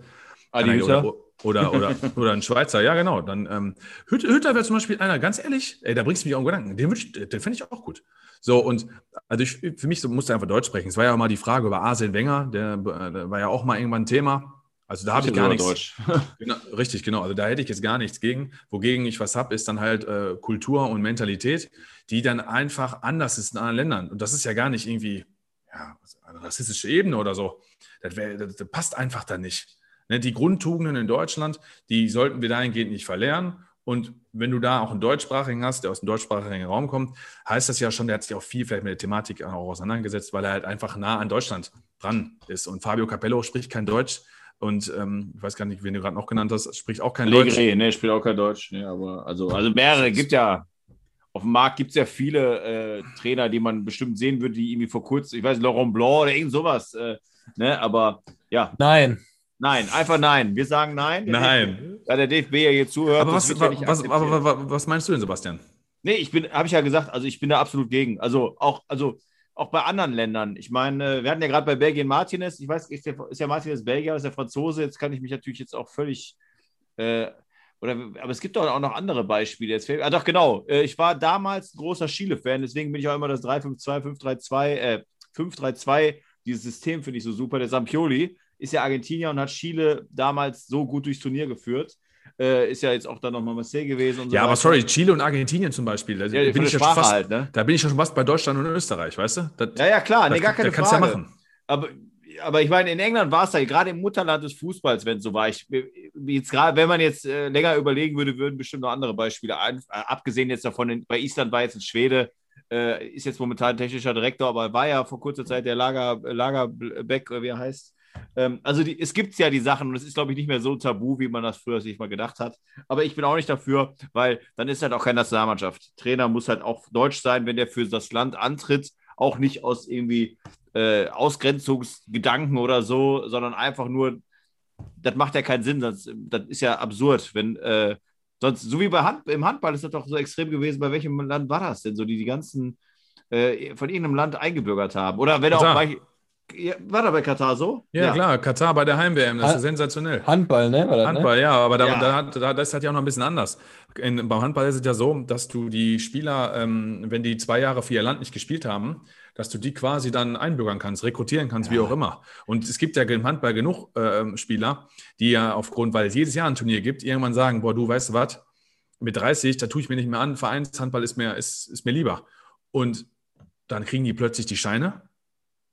Adi oder, oder, oder, oder, ein Schweizer, ja genau. Dann ähm, Hütter, Hütter wäre zum Beispiel einer, ganz ehrlich, ey, da bringst du mich auch einen Gedanken. Den, den finde ich auch gut. So, und also ich, für mich so, musste er einfach Deutsch sprechen. Es war ja auch mal die Frage über Arsene Wenger, der, der war ja auch mal irgendwann ein Thema. Also da habe ich gar nichts. Genau, richtig, genau. Also da hätte ich jetzt gar nichts gegen. Wogegen ich was habe, ist dann halt äh, Kultur und Mentalität, die dann einfach anders ist in anderen Ländern. Und das ist ja gar nicht irgendwie ja, eine rassistische Ebene oder so. Das, wär, das, das passt einfach da nicht. Ne, die Grundtugenden in Deutschland, die sollten wir dahingehend nicht verlernen. Und wenn du da auch einen deutschsprachigen hast, der aus dem deutschsprachigen Raum kommt, heißt das ja schon, der hat sich auch viel vielleicht mit der Thematik auch auseinandergesetzt, weil er halt einfach nah an Deutschland dran ist. Und Fabio Capello spricht kein Deutsch. Und ähm, ich weiß gar nicht, wen du gerade noch genannt hast, spricht auch kein Legre, Deutsch. Nee, spricht auch kein Deutsch. Nee, aber also, also mehrere gibt ja. Auf dem Markt gibt es ja viele äh, Trainer, die man bestimmt sehen würde, die irgendwie vor kurzem, ich weiß, Laurent Blanc oder irgend sowas. Äh, ne, aber ja. Nein. Nein, einfach nein. Wir sagen nein. nein. Da der DFB ja hier zuhört. Aber was, was, ja was, was, meinst du denn, Sebastian? Nee, ich bin, habe ich ja gesagt, also ich bin da absolut gegen. Also auch, also auch bei anderen Ländern. Ich meine, wir hatten ja gerade bei Belgien Martinez, ich weiß, ist, der, ist ja Martinez Belgier, ist der Franzose, jetzt kann ich mich natürlich jetzt auch völlig. Äh, oder, aber es gibt doch auch noch andere Beispiele. Jetzt, ah, doch, genau. Äh, ich war damals großer Chile-Fan, deswegen bin ich auch immer das 3-5-2, 5-3-2, äh, 5-3-2, dieses System finde ich so super. Der Sampioli ist ja Argentinier und hat Chile damals so gut durchs Turnier geführt. Äh, ist ja jetzt auch dann nochmal Marseille gewesen. So ja, weiter. aber sorry, Chile und Argentinien zum Beispiel. Da, ja, bin ich ja fast, halt, ne? da bin ich ja schon fast bei Deutschland und Österreich, weißt du? Das, ja, ja, klar, nee, gar keine da Frage. Kannst ja machen. Aber, aber ich meine, in England war es ja gerade im Mutterland des Fußballs, wenn es so war. Ich, jetzt grad, wenn man jetzt äh, länger überlegen würde, würden bestimmt noch andere Beispiele ein, äh, abgesehen jetzt davon, in, bei Island war jetzt ein Schwede, äh, ist jetzt momentan technischer Direktor, aber war ja vor kurzer Zeit der Lager, Lagerbeck, wie er heißt, ähm, also die, es gibt ja die Sachen und es ist, glaube ich, nicht mehr so tabu, wie man das früher sich mal gedacht hat. Aber ich bin auch nicht dafür, weil dann ist halt auch keine Nationalmannschaft. Trainer muss halt auch deutsch sein, wenn der für das Land antritt, auch nicht aus irgendwie äh, Ausgrenzungsgedanken oder so, sondern einfach nur, das macht ja keinen Sinn. Das, das ist ja absurd, wenn äh, sonst, so wie bei Hand, im Handball ist das doch so extrem gewesen. Bei welchem Land war das denn so, die die ganzen äh, von irgendeinem Land eingebürgert haben? Oder wenn auch bei ja, war da bei Katar so? Ja, ja. klar, Katar bei der Heim-WM, das ist sensationell. Handball, ne? Das, ne? Handball, ne? ja, aber da, ja. Da, da, das ist halt ja auch noch ein bisschen anders. In, beim Handball ist es ja so, dass du die Spieler, ähm, wenn die zwei Jahre für ihr Land nicht gespielt haben, dass du die quasi dann einbürgern kannst, rekrutieren kannst, ja. wie auch immer. Und es gibt ja im Handball genug äh, Spieler, die ja aufgrund, weil es jedes Jahr ein Turnier gibt, irgendwann sagen, boah, du weißt du was, mit 30, da tue ich mir nicht mehr an, Vereinshandball ist mir, ist, ist mir lieber. Und dann kriegen die plötzlich die Scheine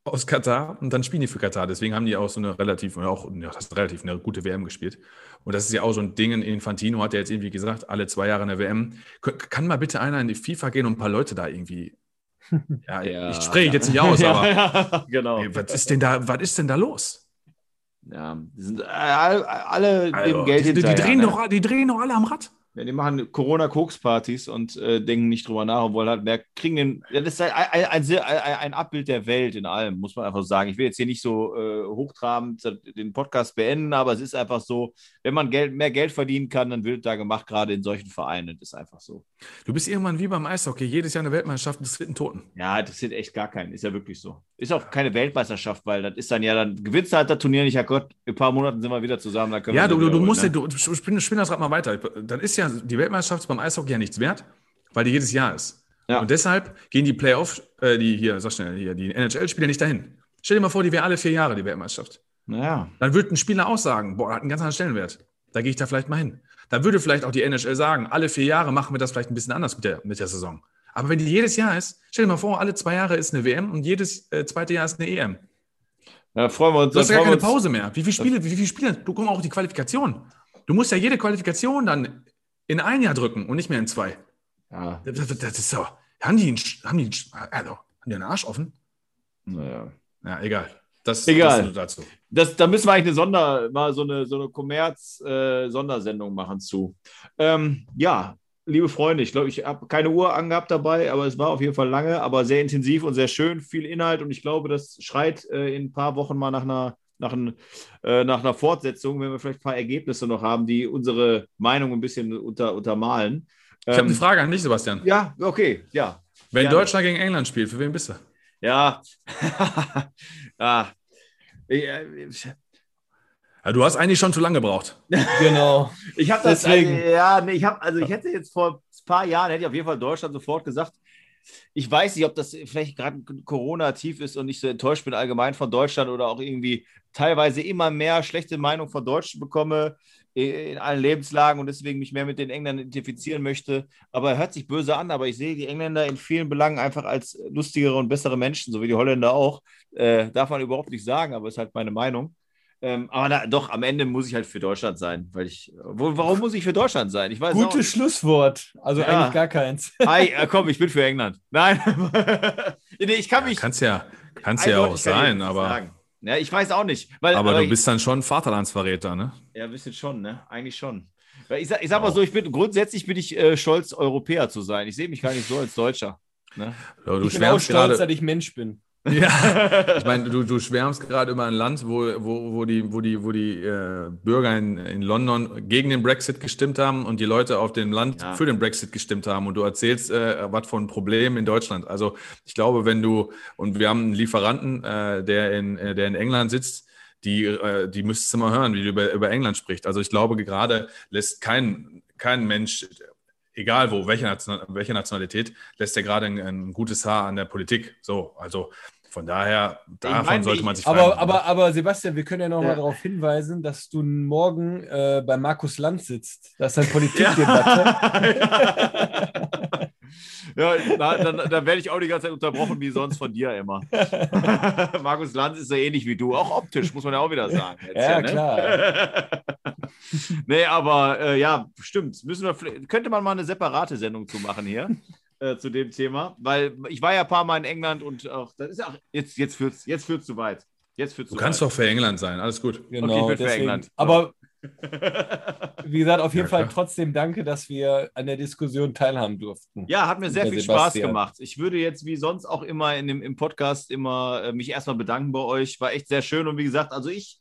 aus Katar und dann spielen die für Katar. Deswegen haben die auch so eine relativ, auch, ja, das ist relativ eine gute WM gespielt. Und das ist ja auch so ein Ding. Infantino hat ja jetzt irgendwie gesagt, alle zwei Jahre eine WM. Kann mal bitte einer in die FIFA gehen und ein paar Leute da irgendwie. Ja, ja. ich spreche jetzt nicht aus, aber. ja, genau. Ey, was ist denn da, was ist denn da los? Ja, die sind alle also, dem Geld die, die, drehen ne? doch, die drehen doch alle am Rad. Ja, die machen Corona-Koks-Partys und äh, denken nicht drüber nach und wollen halt mehr kriegen den. Das ist ein, ein, ein, ein, Abbild der Welt in allem, muss man einfach sagen. Ich will jetzt hier nicht so äh, hochtrabend den Podcast beenden, aber es ist einfach so, wenn man Geld, mehr Geld verdienen kann, dann wird da gemacht, gerade in solchen Vereinen. Das ist einfach so. Du bist irgendwann wie beim Eishockey, jedes Jahr eine Weltmeisterschaft des dritten Toten. Ja, das sind echt gar keinen. Ist ja wirklich so. Ist auch keine Weltmeisterschaft, weil das ist dann ja, dann gewinnst du halt das Turnier nicht, ja Gott, in ein paar Monaten sind wir wieder zusammen. ja, du, du, du musst, ne? du, spinn, spinn das Rad mal weiter. Dann ist ja die Weltmeisterschaft beim Eishockey ja nichts wert, weil die jedes Jahr ist. Ja. Und deshalb gehen die Playoff, äh, die hier, sag schnell, hier, die NHL-Spieler nicht dahin. Stell dir mal vor, die wäre alle vier Jahre die Weltmeisterschaft. Naja. Dann würde ein Spieler auch sagen, boah, hat einen ganz anderen Stellenwert. Da gehe ich da vielleicht mal hin. Da würde vielleicht auch die NHL sagen, alle vier Jahre machen wir das vielleicht ein bisschen anders mit der, mit der Saison. Aber wenn die jedes Jahr ist, stell dir mal vor, alle zwei Jahre ist eine WM und jedes äh, zweite Jahr ist eine EM. Da freuen wir uns. Du hast ja gar keine Pause mehr. Wie viele Spiele, wie viele Spiele? Du kommst auch die Qualifikation. Du musst ja jede Qualifikation dann in ein Jahr drücken und nicht mehr in zwei. Ja. Das, das, ist so. Haben die, einen, haben, die, also, haben die einen Arsch offen? Naja. Ja, egal. Das, egal. Das dazu. Das, da müssen wir eigentlich eine Sonder, mal so eine, so eine Kommerz-Sondersendung äh, machen zu. Ähm, ja, liebe Freunde, ich glaube, ich habe keine Uhr angehabt dabei, aber es war auf jeden Fall lange, aber sehr intensiv und sehr schön, viel Inhalt und ich glaube, das schreit äh, in ein paar Wochen mal nach einer nach, ein, äh, nach einer Fortsetzung, wenn wir vielleicht ein paar Ergebnisse noch haben, die unsere Meinung ein bisschen unter, untermalen. Ich habe eine ähm, Frage an dich, Sebastian. Ja, okay, ja. Wenn Gerne. Deutschland gegen England spielt, für wen bist du? Ja. ja. Ich, ja, du hast eigentlich schon zu lange gebraucht. Genau. ich habe das, Deswegen. Also, ja, nee, ich habe, also ich hätte jetzt vor ein paar Jahren, hätte ich auf jeden Fall Deutschland sofort gesagt, ich weiß nicht, ob das vielleicht gerade Corona-tief ist und ich so enttäuscht bin allgemein von Deutschland oder auch irgendwie teilweise immer mehr schlechte Meinung von Deutschen bekomme in allen Lebenslagen und deswegen mich mehr mit den Engländern identifizieren möchte. Aber er hört sich böse an, aber ich sehe die Engländer in vielen Belangen einfach als lustigere und bessere Menschen, so wie die Holländer auch. Äh, darf man überhaupt nicht sagen, aber ist halt meine Meinung. Ähm, aber da, doch, am Ende muss ich halt für Deutschland sein, weil ich. Wo, warum muss ich für Deutschland sein? Ich weiß Gutes Schlusswort. Also ja. eigentlich gar keins. Hi, äh, komm, ich bin für England. Nein. nee, ich kann mich. Ja, kannst ja, kannst ja auch sein, aber. Sagen. Ja, ich weiß auch nicht. Weil, aber, aber, du bist dann schon Vaterlandsverräter, ne? Ja, ein bisschen schon, ne? Eigentlich schon. Ich sag, ich sag mal so, ich bin grundsätzlich bin ich äh, stolz, Europäer zu sein. Ich sehe mich gar nicht so als Deutscher. Ne? Ja, du ich bin auch stolz, grade... dass ich Mensch bin. Ja, ich meine, du, du schwärmst gerade über ein Land, wo, wo, wo die, wo die, wo die äh, Bürger in, in London gegen den Brexit gestimmt haben und die Leute auf dem Land ja. für den Brexit gestimmt haben. Und du erzählst, äh, was von Problemen in Deutschland. Also ich glaube, wenn du, und wir haben einen Lieferanten, äh, der, in, äh, der in England sitzt, die, äh, die müsstest du mal hören, wie du über, über England sprichst. Also ich glaube, gerade lässt kein, kein Mensch egal wo, welche, Nation, welche Nationalität, lässt er gerade ein, ein, gutes Haar an der Politik. So, also von daher, davon meine, sollte man sich aber, aber, aber Sebastian, wir können ja noch ja. mal darauf hinweisen, dass du morgen äh, bei Markus Land sitzt. Das ist ein Politikdebatte. ja, da, dann, dann werde ich auch die ganze Zeit unterbrochen, wie sonst von dir immer. Markus Lanz ist so ähnlich wie du, auch optisch, muss man ja auch wieder sagen. Jetzt, ja, ja ne? klar. nee, aber äh, ja, stimmt. Müssen wir, könnte man mal eine separate Sendung zu machen hier. Äh, zu dem Thema, weil ich war ja ein paar Mal in England und auch, das ist auch, jetzt, jetzt führt es jetzt führt's zu weit. Jetzt führt's du kannst doch für England sein, alles gut. Genau, okay, deswegen, für England. Aber wie gesagt, auf jeden ja, Fall trotzdem danke, dass wir an der Diskussion teilhaben durften. Ja, hat mir sehr viel Sebastian. Spaß gemacht. Ich würde jetzt wie sonst auch immer in dem, im Podcast immer äh, mich erstmal bedanken bei euch. War echt sehr schön und wie gesagt, also ich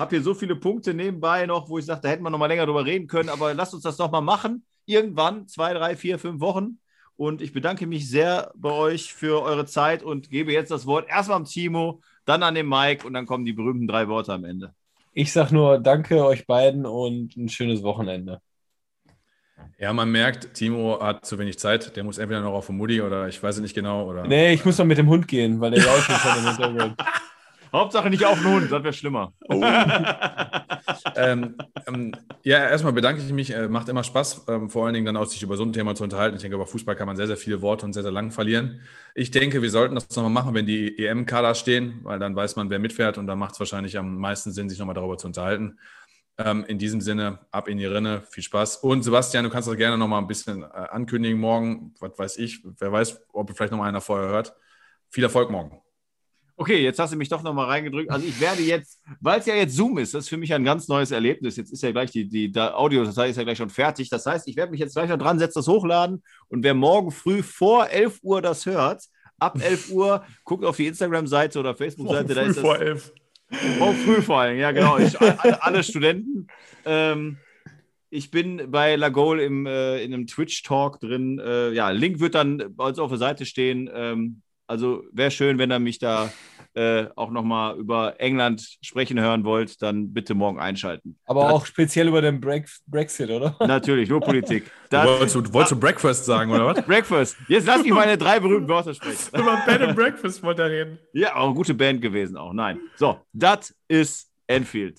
habe hier so viele Punkte nebenbei noch, wo ich sage, da hätten wir noch mal länger drüber reden können, aber lasst uns das noch mal machen. Irgendwann, zwei, drei, vier, fünf Wochen. Und ich bedanke mich sehr bei euch für eure Zeit und gebe jetzt das Wort erstmal am Timo, dann an den Mike und dann kommen die berühmten drei Worte am Ende. Ich sage nur danke euch beiden und ein schönes Wochenende. Ja, man merkt, Timo hat zu wenig Zeit. Der muss entweder noch auf den Mutti oder ich weiß es nicht genau. Oder, nee, ich muss noch mit dem Hund gehen, weil der läuft schon im Hintergrund. Hauptsache nicht auf den Hund, das wäre schlimmer. Oh. ähm, ähm, ja, erstmal bedanke ich mich. Äh, macht immer Spaß, ähm, vor allen Dingen dann auch sich über so ein Thema zu unterhalten. Ich denke, über Fußball kann man sehr, sehr viele Worte und sehr, sehr lang verlieren. Ich denke, wir sollten das nochmal machen, wenn die EM-Kader stehen, weil dann weiß man, wer mitfährt und dann macht es wahrscheinlich am meisten Sinn, sich nochmal darüber zu unterhalten. Ähm, in diesem Sinne, ab in die Rinne, viel Spaß. Und Sebastian, du kannst das gerne nochmal ein bisschen äh, ankündigen morgen. Was weiß ich, wer weiß, ob vielleicht nochmal einer vorher hört. Viel Erfolg morgen. Okay, jetzt hast du mich doch nochmal reingedrückt. Also ich werde jetzt, weil es ja jetzt Zoom ist, das ist für mich ein ganz neues Erlebnis. Jetzt ist ja gleich die, die, die Audio-Datei ist ja gleich schon fertig. Das heißt, ich werde mich jetzt gleich noch dran setzen, das hochladen. Und wer morgen früh vor 11 Uhr das hört, ab 11 Uhr, guckt auf die Instagram-Seite oder Facebook-Seite. Da ist das, vor 11. Morgen früh vor allem, ja genau. Ich, alle, alle, Studenten. Ähm, ich bin bei Lagol im, äh, in einem Twitch-Talk drin. Äh, ja, Link wird dann bei uns auf der Seite stehen. Ähm, also wäre schön, wenn er mich da äh, auch nochmal über England sprechen hören wollt, dann bitte morgen einschalten. Aber das, auch speziell über den Brexit, oder? Natürlich, nur Politik. Das, wolltest, du, wolltest du Breakfast sagen, oder was? Breakfast. Jetzt lass mich meine drei berühmten Wörter sprechen. über Bed and Breakfast wollte er reden. Ja, auch eine gute Band gewesen auch. Nein. So, das ist Enfield.